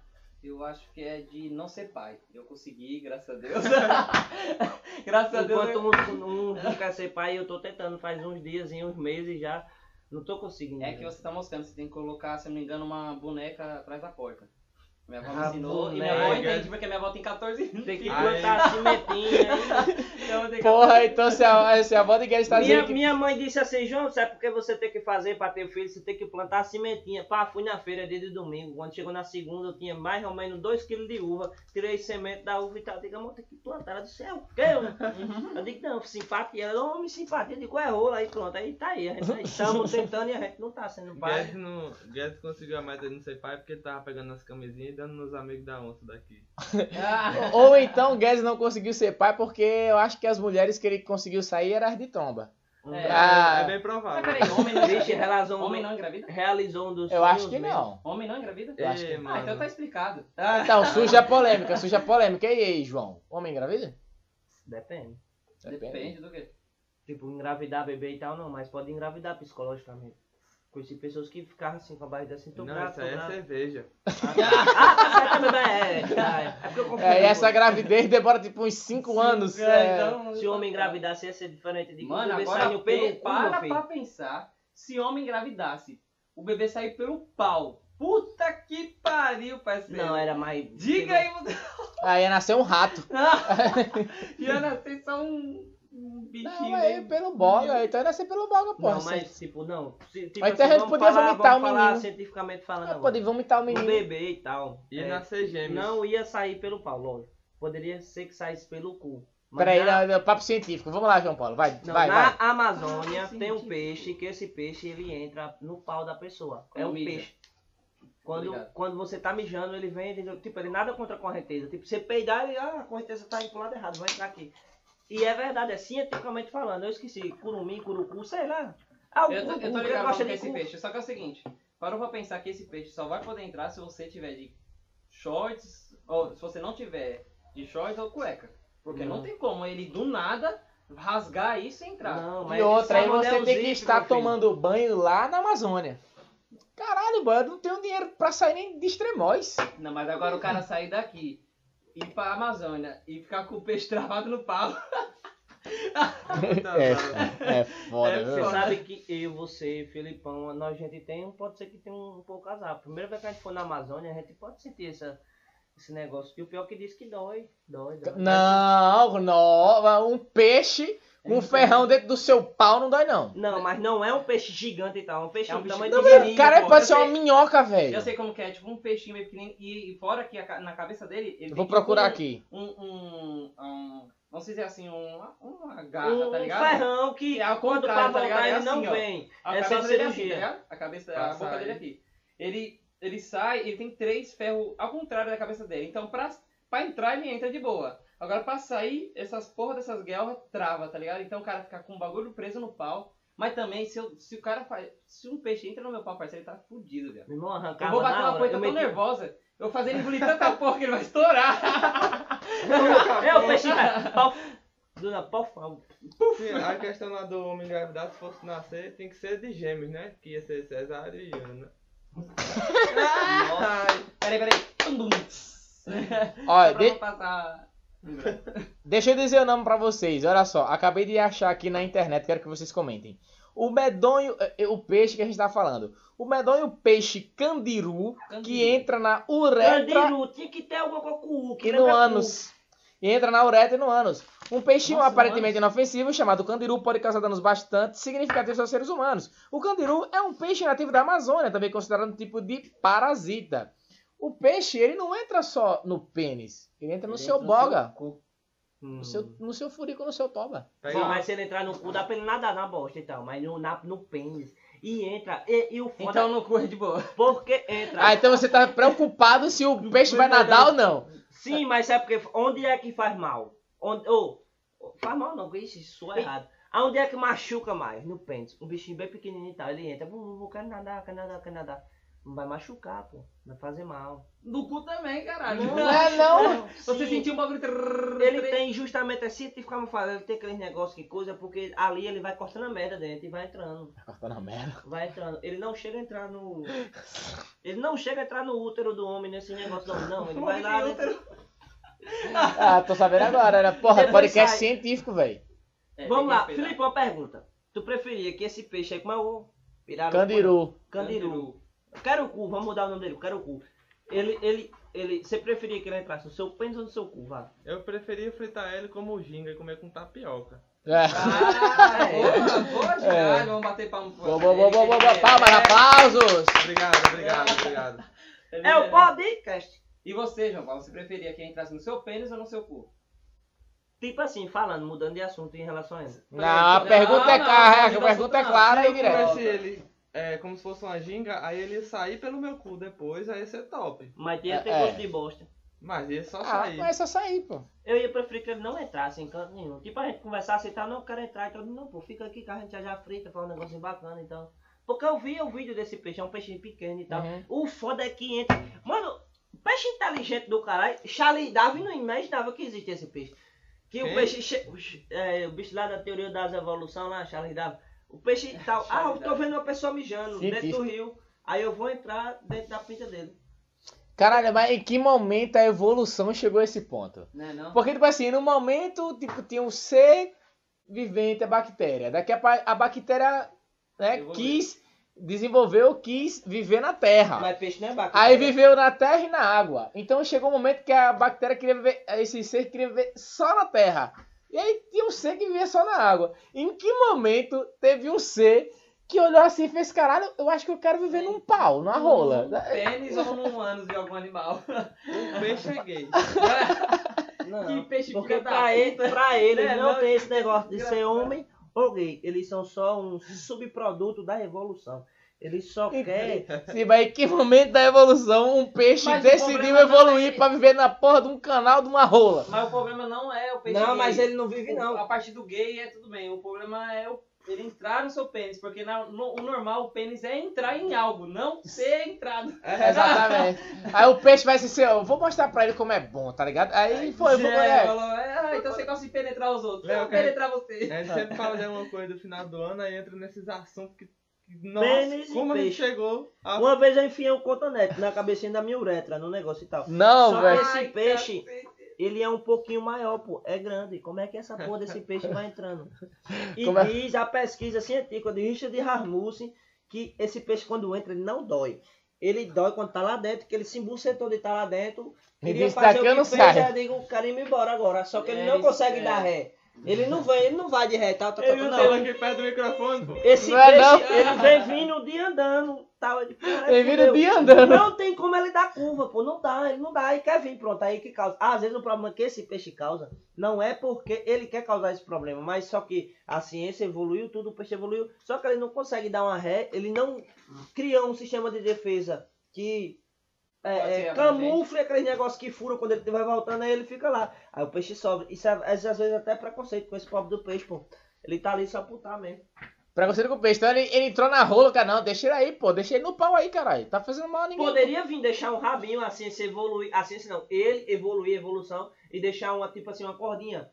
Eu acho que é de não ser pai. Eu consegui, graças a Deus. graças a Deus. Enquanto um, um não quer ser pai, eu tô tentando faz uns dias, uns meses já. Não tô conseguindo. É que você tá mostrando, você tem que colocar, se eu não me engano, uma boneca atrás da porta. Minha avó me Ah, ensinou e minha avó entende porque minha avó tem 14 anos. Tem que plantar a cimentinha aí. Então, que- Porra, então se a, se a avó de Guedes tá Minha, dizendo que... minha mãe disse assim, João, sabe por que você tem que fazer pra ter filho? Você tem que plantar a cimentinha. Pá, fui na feira dia de domingo. Quando chegou na segunda, eu tinha mais ou menos 2 kg de uva. Tirei semente da uva e tal. Eu digo, amor, tem que plantar. Ela disse, é o quê? Eu, eu digo, não, simpatia. Ela, não, me simpatia. Eu digo, é rola aí, pronto. Aí tá aí. A gente aí estamos tentando e a gente não tá sendo pai. Guedes, não, Guedes conseguiu a meta de não ser pai porque ele tava pegando as camisinhas dando nos amigos da onça daqui. Ah, Ou então Guedes não conseguiu ser pai porque eu acho que as mulheres que ele conseguiu sair eram as de tromba. Um É. Ah. É bem mas provável. peraí, homem não engravida? realizou um, Homem não engravida? realizou um dos Eu acho que meus. não. Homem não engravida? Eu acho que- Ei, Ah, então tá explicado. Então, suja a polêmica, suja a polêmica. E aí, João? Homem engravida? Depende. Depende do quê? Tipo, engravidar bebê e tal, não, mas pode engravidar psicologicamente. Conheci pessoas que ficavam assim com a barriga assim, tô Não, grávida, isso tô aí é cerveja. Ah, tá certo. É, é, é porque eu confundo. É, e essa gravidez demora tipo uns 5 anos. É, é. então- Se o homem engravidasse ia ser diferente de Mano, o bebê agora saindo pelo pe- cu, para filho. pra pensar. Se homem engravidasse, o bebê sair pelo pau. Puta que pariu, parceiro. Não, era mais... Diga aí. Aí ia nascer um rato. Ia nascer só um, um bichinho Não, aí pelo boga, então ia ser pelo boga, porra. Não, mas tipo, não. Se, tipo, Mas então a gente podia falar, vomitar o menino. cientificamente falando Não, pode vomitar o O menino. bebê e tal. Ia é, nascer gêmeos. não ia sair pelo pau, lógico. Poderia ser que saísse pelo cu. Mas Peraí, na- não, não, papo científico. Vamos lá, João Paulo. Vai, Não, vai, na vai. Amazônia Sim, tem um peixe que esse peixe ele entra no pau da pessoa. É um peixe. Quando, Obrigado. quando você tá mijando, ele vem, tipo, ele nada contra a correnteza. Tipo, você peidar, ele, ah, a correnteza tá indo pro lado errado, vai entrar aqui. E é verdade, é cientificamente falando. Eu esqueci, curumim, curucu, sei lá. Ah, o Eu tô, eu tô ligado gosta de esse cu. peixe. Só que é o seguinte, parou pra pensar que esse peixe só vai poder entrar se você tiver de shorts, ou se você não tiver de shorts ou cueca. Porque não, Não. tem como ele do nada rasgar isso e entrar. Não, mas E outra, aí você é o tem que estar tomando banho lá na Amazônia. Caralho, mano, eu não tenho dinheiro pra sair nem de extremóis. Não, mas agora o cara sair daqui, ir pra Amazônia e ficar com o peixe travado no pau. É, é foda, É? Você sabe que eu, você, Felipão, nós a gente tem, pode ser que tenha um, um pouco azar. Primeira vez que a gente for na Amazônia, a gente pode sentir essa, esse negócio. E o pior é que diz que dói. Dói, dói. Não, não, um peixe com um ferrão dentro do seu pau não dói, não. Não, mas não é um peixe gigante e tal. É um peixe É um tamanho Não, Cara, pô. pode eu ser uma minhoca, velho. Eu sei como que é, tipo um peixinho meio pequenininho e, e fora que a na cabeça dele, ele Eu Vou tem procurar tipo aqui. um, um, um, vamos dizer assim, um, uma garra, Um tá ligado? ferrão que É ao quando pra tá voltar ligado? É ele não assim, ó. vem. A é cabeça dele é assim, tá cirurgia. ligado? A cabeça, a boca dele é aqui. Ele, ele sai, ele tem três ferros ao contrário da cabeça dele. Então, pra, pra entrar, ele entra de boa. Agora, pra sair, essas porra dessas guerras trava, tá ligado? Então, o cara fica com o bagulho preso no pau. Mas também, se, eu, se o cara faz. Se um peixe entra no meu pau, parceiro, ele tá fudido, velho. Irmão Eu arrancava vou bater uma coisa Eu tão meti- nervosa. Eu vou fazer ele engolir tanta porra que ele vai estourar. É o peixe vai. Pau. Dona, pau, pau. Sim, a questão lá do homem engravidado, se fosse nascer, tem que ser de gêmeos, né? Que ia ser cesariana. né? Nossa. peraí, peraí. Olha, de- passar. Deixa eu dizer o nome pra vocês. Olha só, acabei de achar aqui na internet, quero que vocês comentem. O medonho, eh, o peixe que a gente tá falando. O medonho peixe candiru, que Candiru. entra na uretra Candiru, tinha que ter alguma coisa com que e no ânus. E entra na uretra e no ânus. Um peixinho Nossa, aparentemente inofensivo, chamado candiru, pode causar danos bastante significativos aos seres humanos. O candiru é um peixe nativo da Amazônia, também considerado um tipo de parasita. O peixe, ele não entra só no pênis, ele entra no Ele seu entra no boga, seu. Hum. no seu, no seu furico, no seu toba. Pega Sim, mas se ele entrar no cu, dá pra ele nadar na bosta e tal. Mas no, na, no pênis. E entra. E, e o foda. Então no cu é de boa. Porque entra. Ah, então você tá preocupado se o peixe vai nadar ou não. Sim, mas sabe porque onde é que faz mal? Onde, oh, faz mal não, isso, é errado. Aonde é que machuca mais? No pênis. Um bichinho bem pequenininho e tal. Ele entra, vou, vou, quero nadar, quero nadar, quero nadar. Não vai machucar, pô. Vai fazer mal. No cu também, caralho. Não é não. Você Sim. sentiu um bagulho. trrr, Ele tem justamente, é cientificamente falando, ele tem aqueles negócios que coisa, porque ali ele vai cortando a merda dentro e vai entrando. Cortando a merda. Vai entrando. Ele não chega a entrar no. Ele não chega a entrar no útero do homem nesse negócio, não. Não, ele vai lá. dentro- Ah, tô sabendo agora. Né? Porra, Depois podcast sai. científico, velho. É, Vamos lá. Felipe, uma pergunta. Tu preferia que esse peixe aí, como é o. Pirarucu? Candiru. Candiru. Carucu, vamos mudar o nome dele, Carucu. Ele, ele, ele. Você preferia que ele entrasse no seu pênis ou no seu cu, vá? Eu preferia fritar ele como ginga e comer com tapioca. É. Ah, boa, boa, Giralho. Vamos bater palma Boa, boa, boa, boa, boa, boa. Palmas, aplausos. Obrigado, obrigado, obrigado. É o podcast. E você, João Paulo, você preferia que entrasse no seu pênis ou no seu cu? Tipo assim, falando, mudando de assunto em relação a isso. Não, a pergunta é clara, a pergunta é clara e eu direta. É, como se fosse uma ginga, aí ele ia sair pelo meu cu depois, aí ia ser top. Mas ele É, tem é. gosto de bosta. Mas ia só Ah, sair. mas é só sair, pô. Eu ia preferir que ele não entrasse em canto nenhum. Tipo, a gente conversasse e tal, não, quero entrar. Então, não, pô, fica aqui que a gente já já frita, faz um negocinho bacana, então. Porque eu vi o vídeo desse peixe, é um peixinho pequeno e tal. Uhum. O foda é que entra. Mano, peixe inteligente do caralho. Charlie Darwin não imaginava que existe esse peixe. Que o Quem? peixe. che- o che- é, o bicho lá da teoria das evolução lá, Charlie Darwin. O peixe tal. Ah, eu tô vendo uma pessoa mijando dentro Científico. do rio. Aí eu vou entrar dentro da pinta dele. Caralho, mas em que momento a evolução chegou a esse ponto? Né, não? Porque, tipo assim, no momento, tipo, tinha um ser vivente, a bactéria. Daqui a, a bactéria né, Evoluiu. quis, desenvolveu, quis viver na Terra. Mas peixe não é bacana. Aí viveu na terra e na água. Então chegou um momento que a bactéria queria viver, esse ser queria viver só na terra. E aí tinha um ser que vivia só na água. Em que momento teve um ser que olhou assim e fez, caralho, eu acho que eu quero viver num pau, numa rola. Num pênis ou num ânus de algum animal. Um peixe é gay. Não, Que peixe porque pra ele, puta. pra ele É, não, não- tem esse negócio de ser homem ou gay. Eles são só um subproduto da evolução. Ele só quer. Sim, mas em que momento da evolução um peixe Mas decidiu evoluir é- pra viver na porra de um canal de uma rola? Mas o problema não é o peixe Não, gay. mas ele não vive, não. A parte do gay é tudo bem. O problema é o- ele entrar no seu pênis. Porque na- no- o normal, o pênis é entrar em algo, não ser entrado. Exatamente. Aí o peixe vai assim, eu vou mostrar pra ele como é bom, tá ligado? Aí foi, foi, É, é. falou, é, ah, então você gosta de penetrar os outros. Eu vou penetrar você. A gente sempre fala de alguma coisa do final do ano, aí entra nesses assuntos que. Nossa, Pênis como peixe. chegou a. Uma vez eu enfiei um cotonete na cabecinha da minha uretra, no negócio e tal. Não, Só velho. esse peixe-. Ele é um pouquinho maior, pô. É grande. Como é que essa porra desse peixe vai entrando? E Como é? diz a pesquisa científica de Richard Rasmussen que esse peixe, quando entra, ele não dói. Ele dói quando tá lá dentro, que ele se embucetou de estar lá dentro. Me Queria fazer o que fez, eu digo, quero ir embora agora. Só que ele É não consegue é. dar ré. Ele não vem, ele não vai de ré, tá? tá, tá, Ele tá, não tava aqui perto do microfone, pô. Esse Não é peixe, não? ele vem vindo o dia andando. Tal, de, caralho, Ele vira o fudeu. dia andando. Não tem como ele dar curva, pô. Não dá, ele não dá. Ele quer vir, pronto. Aí que causa. Às vezes o problema que esse peixe causa não é porque ele quer causar esse problema, mas só que a ciência evoluiu, tudo, o peixe evoluiu. Só que ele não consegue dar uma ré, ele não cria um sistema de defesa que é, é, camufle aqueles negócios que furam quando ele estiver voltando, aí ele fica lá. Aí o peixe sobe. Isso é, às vezes até preconceito com esse pobre do peixe, pô. Ele tá ali só putar mesmo. Preconceito com o peixe. Então ele, ele entrou na rola, cara. Não, deixa ele aí, pô. Deixa ele no pau aí, caralho. Tá fazendo mal a ninguém. Poderia vir deixar um rabinho, a ciência evoluir, a ciência não, ele evoluir a evolução e deixar uma, tipo assim, uma cordinha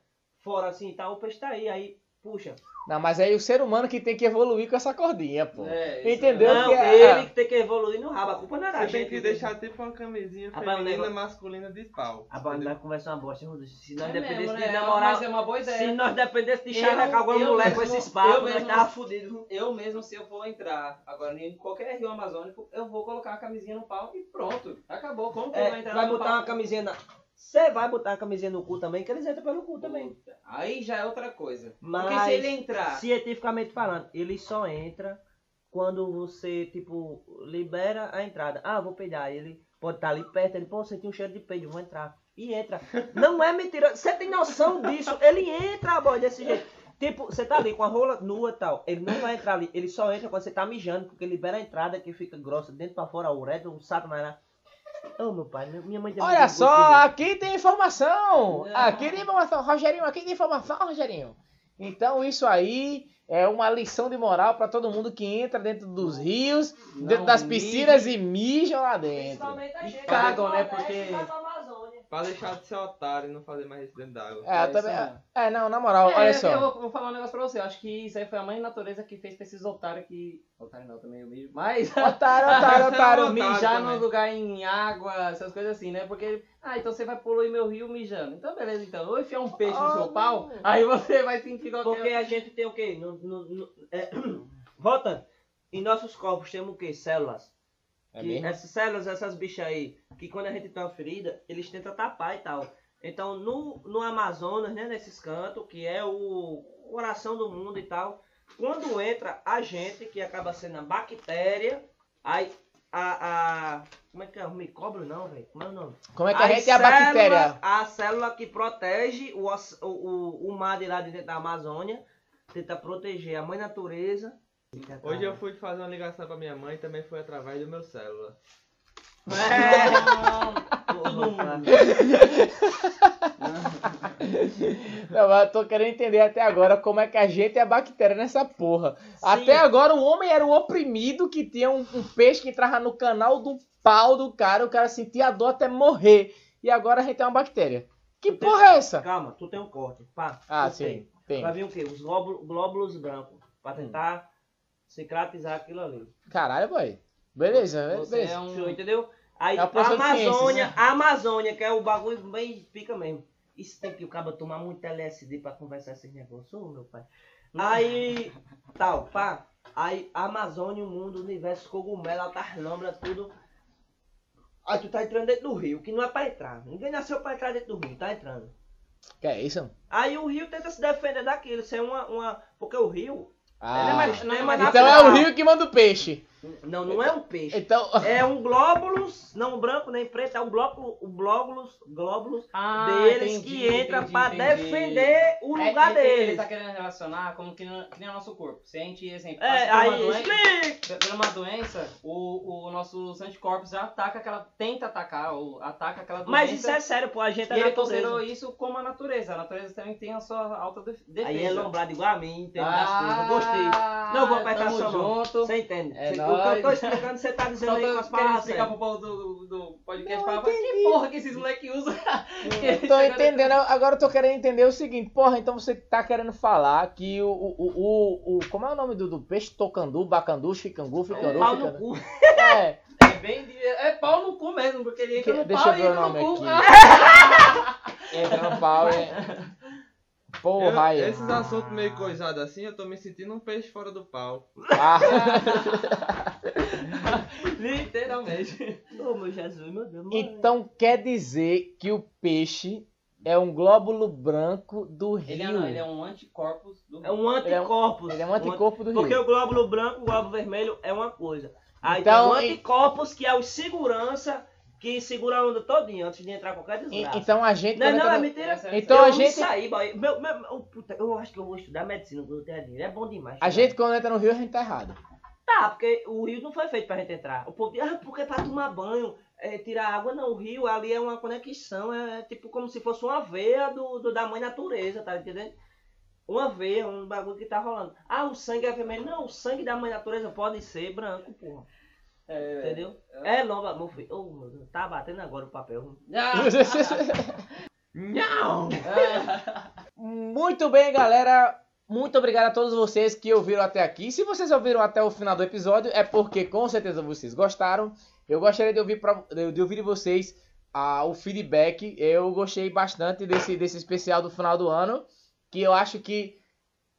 fora assim e tal, o peixe tá aí, aí, puxa. Não, mas aí o ser humano que tem que evoluir com essa cordinha, pô. É, isso Entendeu? Não, que é- ele que tem que evoluir no rabo, a culpa não é da Você gente. tem que deixar tipo uma camisinha o feminina negócio- masculina de pau. A banda vai conversar uma bosta, se nós É dependesse mesmo, de né? namorar, Mas é uma boa ideia. se nós dependesse de charrecar alguma mulher com esses eu papos, nós mesmo- tava fudido. Eu mesmo, se eu for entrar agora em qualquer rio amazônico, eu vou colocar a camisinha no pau e pronto. Acabou. Como que ele vai É, entrar vai no botar pau? uma camisinha na... Você vai botar uma camisinha no cu também, que eles entram pelo cu também. Aí já é outra coisa. Porque Mas- se ele entrar. Cientificamente falando, ele só entra quando você, tipo, libera a entrada. Ah, vou peidar. Ele pode estar ali perto, ele, pô, senti um cheiro de peido, vou entrar. E entra. Não é mentira. Você tem noção disso? Ele entra, boy, desse jeito. Tipo, você tá ali com a rola nua e tal. Ele não vai entrar ali. Ele só entra quando você tá mijando, porque libera a entrada que fica grossa dentro pra fora, a uretra, um saco mais Ô, meu pai, minha mãe tem Olha só, aqui tem informação. É. Aqui tem informação. Rogerinho, aqui tem informação, Rogerinho. Então isso aí é uma lição de moral pra todo mundo que entra dentro dos rios, dentro das piscinas e mijam lá dentro. Principalmente a gente. cagam, né, porque- e pra deixar de ser otário e não fazer mais isso dentro d'água. É, eu É, também, isso mesmo. é, não, na moral, É, olha Eu só. vou, vou falar um negócio pra você. Eu acho que isso aí foi a mãe natureza que fez pra esses otários que. Otário não, também eu mijo. Mas. Otário, otário, otário. mijar no lugar em água, essas coisas assim, né? Porque, ah, então você vai poluir meu rio mijando. Então, beleza, então. Ou enfiar um peixe no Ah, seu pau, não. aí você vai sentir qualquer... Porque a gente tem o quê? No, no, no- é, voltando, em nossos corpos temos o quê? Células. É que mesmo? essas células, essas bichas aí, que quando a gente tem uma ferida, eles tentam tapar e tal. Então, no, no Amazonas, né, nesses cantos, que é o coração do mundo e tal, quando entra a gente, que acaba sendo a bactéria, aí a. a como é que é? O micróbio não, velho? Como é o nome? Como é que a As gente é a bactéria? A célula que protege o, o, o, o mar de lá de dentro da Amazônia, tenta proteger a mãe natureza. Hoje eu fui fazer uma ligação pra minha mãe e também foi através do meu célula. É. Não, mas eu tô querendo entender até agora como é que a gente é a bactéria nessa porra. Até agora o homem era o oprimido que tinha um, um peixe que entrava no canal do pau do cara, o cara sentia a dor até morrer. E agora a gente é uma bactéria. Que Tu tem- porra é essa? Calma, tu tem um corte. Pá, Ah, sim, tem. tem. Vai vir o quê? Os glóbulos, glóbulos brancos. Pra tentar cicatrizar aquilo ali. Caralho, boy. Beleza, Você beleza. é um... Show, entendeu? Aí É a a Amazônia, né? a Amazônia, que é o bagulho bem pica mesmo. Isso tem que o cara tomar muito LSD pra conversar esses negócios, ô meu pai. Aí, tal, pá. Aí, a Amazônia, o mundo, o universo, cogumelo, altas lombras, tudo. Aí tu tá entrando dentro do rio, que não é pra entrar. Ninguém nasceu pra entrar dentro do rio, tá entrando. Que é isso? Aí o rio tenta se defender daquilo, isso é uma, uma... Porque o rio, Ah, ele é mais, não é mais então é o rio que manda o peixe. Não, não é um peixe. Então, É um glóbulos, não branco nem preto, é um glóbulo, o glóbulos, glóbulos Ah, deles entendi, que entra entendi. defender o É, lugar ele, ele deles. tá querendo relacionar como que, que nem o nosso corpo. Se a gente, exemplo, É, por uma aí, doença, pela uma doença, o, o nossos anticorpos já ataca aquela. tenta atacar, ou ataca aquela doença. Mas isso é sério, pô, a gente E é ele considerou isso como a natureza. A natureza também tem a sua alta def- defesa. Aí é lombrado igual a mim, entende coisas, gostei. Ah, Não vou apertar mão. junto. Você entende? É o que eu tô explicando, você tá dizendo Só aí com as palavras. explicar pro povo do, do podcast Não pra falar, que porra que esses moleques usam. eu tô entendendo. Agora eu tô querendo entender o seguinte. Porra, então você tá querendo falar que o. o, o, o, o- como é o nome do, do peixe? Tocandu, bacandu, chicangu, ficandu, Pau no cu. É. É bem. de- É pau no cu mesmo, porque ele entra Que- no deixa pau e entra no cu. aqui. Entra no pau, é. Porra, Eu- aí. esses assuntos meio coisados assim, eu tô me sentindo um peixe fora do pau. Ah, Literalmente. Ô, meu Jesus, meu Deus. mãe. então quer dizer que o peixe é um glóbulo branco do rio. Ele é, não, ele é um anticorpos do É um anticorpos. Ele é um anticorpo do Porque rio. o glóbulo branco e o glóbulo vermelho é uma coisa. Aí Então, tem o e- anticorpos, que é o segurança, que segura a onda todinha antes de entrar qualquer desgraça. Então a gente. Não, não, entra é mentira. É- Então eu a gente- saí. Meu, meu, meu- puta, eu acho que eu vou estudar medicina quando eu tenho dinheiro. É bom demais. A estudar. gente quando entra no rio a gente tá errado. Tá, porque o rio não foi feito pra gente entrar. O povo diz, ah, porque é pra tomar banho, é, tirar água. Não, o rio ali é uma conexão, é, é tipo como se fosse uma veia do, do- da mãe natureza, tá entendendo? Uma veia, um bagulho que tá rolando. Ah, o sangue é vermelho. Não, o sangue da mãe natureza pode ser branco, porra. É, Entendeu? É lomba, meu filho. Oh, meu Deus, tá batendo agora o papel. Ah, Não! ah, Muito bem, galera. Muito obrigado a todos vocês que ouviram até aqui. Se vocês ouviram até o final do episódio, é porque com certeza vocês gostaram. Eu gostaria de ouvir, pra, de ouvir de vocês ah, o feedback. Eu gostei bastante desse, desse especial do final do ano. Que eu acho que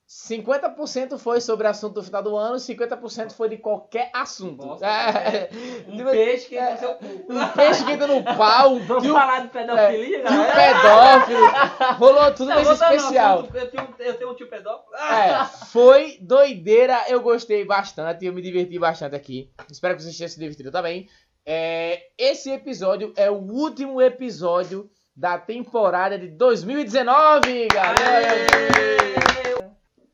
50% foi sobre assunto do final do ano, 50% foi de qualquer assunto. Bosta, É, um peixe que é, entra no seu cu. um peixe que entra no pau, Vamos o, falar de pedofilia, o galera? pedófilo. Rolou tudo nesse especial. Eu tenho, eu tenho um tio pedófilo. É, foi doideira, eu gostei bastante, eu me diverti bastante aqui. Espero que vocês tenham se divertido também. É, esse episódio é o último episódio da temporada de 2019, galera!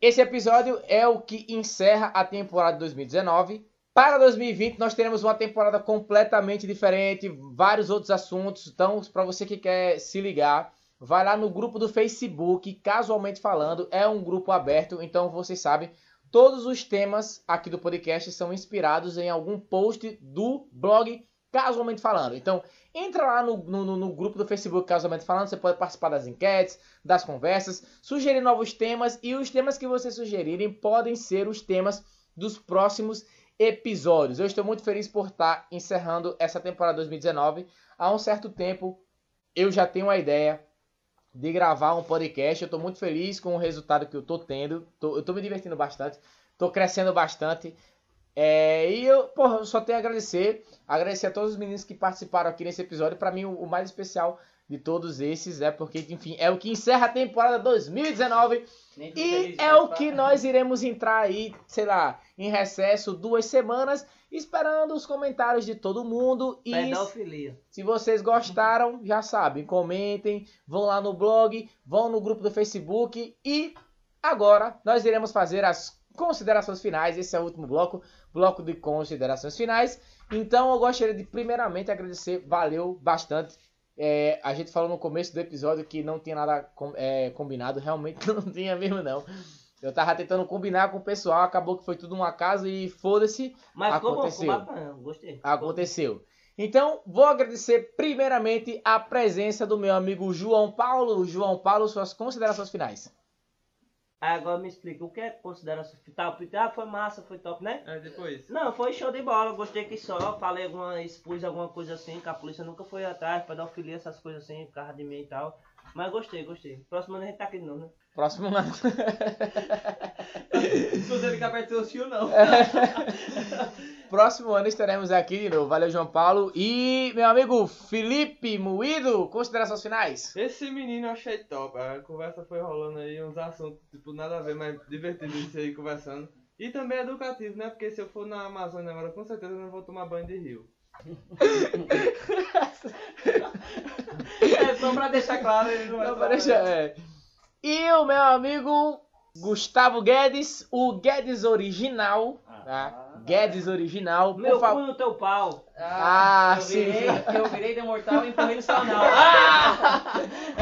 Esse episódio é o que encerra a temporada de 2019. Para 2020 nós teremos uma temporada completamente diferente, vários outros assuntos. Então, para você que quer se ligar, vai lá no grupo do Facebook, casualmente falando, é um grupo aberto, então vocês sabem, todos os temas aqui do podcast são inspirados em algum post do blog Casualmente Falando. Então, entra lá no, no, no grupo do Facebook Casualmente Falando, você pode participar das enquetes, das conversas, sugerir novos temas e os temas que vocês sugerirem podem ser os temas dos próximos episódios. Eu estou muito feliz por estar encerrando essa temporada 2019. Há um certo tempo eu já tenho a ideia de gravar um podcast. Eu estou muito feliz com o resultado que eu estou tendo. Tô- eu estou me divertindo bastante. Estou crescendo bastante. É, e eu, porra, eu só tenho a agradecer. Agradecer a todos os meninos que participaram aqui nesse episódio. Para mim, o, o mais especial de todos esses é porque, enfim, é o que encerra a temporada 2019. Nem tudo E é o que nós iremos entrar aí, sei lá, em recesso duas semanas, esperando os comentários de todo mundo. E Pedofilia. se vocês gostaram, já sabem, comentem, vão lá no blog, vão no grupo do Facebook e agora nós iremos fazer as considerações finais. Esse é o último bloco, bloco de considerações finais. Então eu gostaria de primeiramente agradecer, valeu bastante. É, a gente falou no começo do episódio que não tinha nada com- é, combinado, realmente não tinha mesmo não. Eu tava tentando combinar com o pessoal, acabou que foi tudo um acaso e foda-se, Mas ficou bom, ficou Aconteceu. bacana, gostei. aconteceu. Então, vou agradecer primeiramente a presença do meu amigo João Paulo. João Paulo, suas considerações finais. Aí agora me explica, o que é que consideração top? Ah, foi massa, foi top, né? É depois. Não, foi show de bola, gostei que só, falei alguma, expus alguma coisa assim, que a polícia nunca foi atrás, pedofilia, essas coisas assim, por causa de mim e tal. Mas gostei, gostei. Próximo ano a gente tá aqui de novo, né? Próximo ano. Se você ficar perto do seu tio, não. próximo ano estaremos aqui de novo. Valeu, João Paulo. E meu amigo Felipe Moído, considerações finais. Esse menino eu achei top. A conversa foi rolando aí, uns assuntos, tipo, nada a ver, mas divertido isso aí conversando. E também educativo, né? Porque se eu for na Amazônia agora, com certeza eu não vou tomar banho de rio. É só pra deixar claro, ele não vai Não, pra deixar, é. E o meu amigo Gustavo Guedes, o Guedes original. Tá? Guedes original. Meu favor. cu no teu pau. Ah, eu sim, virei. Eu virei de mortal e empurrei no seu anal. Ah!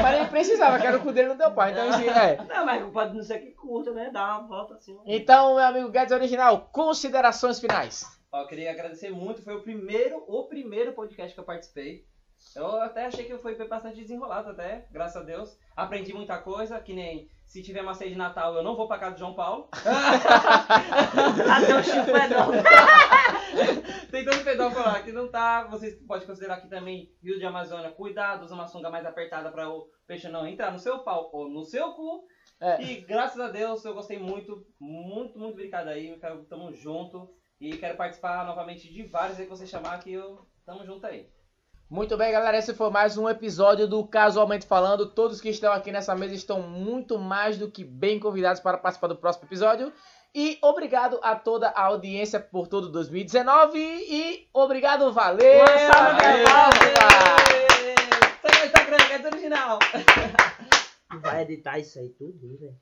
Mas nem precisava, que era o cu dele no teu pai. Então, assim, é. Não, mas pode não ser que curta, né? Dá uma volta assim. Então, meu amigo Guedes original, considerações finais. Ó, eu queria agradecer muito, foi o primeiro, o primeiro podcast que eu participei. Eu até achei que foi bastante desenrolado até, graças a Deus. Aprendi muita coisa, que nem se tiver uma ceia de Natal, eu não vou pra casa de João Paulo. Até o chifredão. Tem tanto pedófilo lá que não tá. Vocês podem considerar aqui também, Rio de Amazônia, cuidado, usa uma sunga mais apertada para o peixe não entrar no seu pau ou no seu cu. É. E graças a Deus eu gostei muito, muito, muito obrigado aí. Eu quero, tamo junto. E quero participar novamente de vários aí que você chamar que eu tamo junto aí. Muito bem, galera. Esse foi mais um episódio do Casualmente Falando. Todos que estão aqui nessa mesa estão muito mais do que bem convidados para participar do próximo episódio. E obrigado a toda a audiência por todo 2019. E obrigado, valeu! Uma salva de palmas. é original. Vai editar isso aí tudo, velho.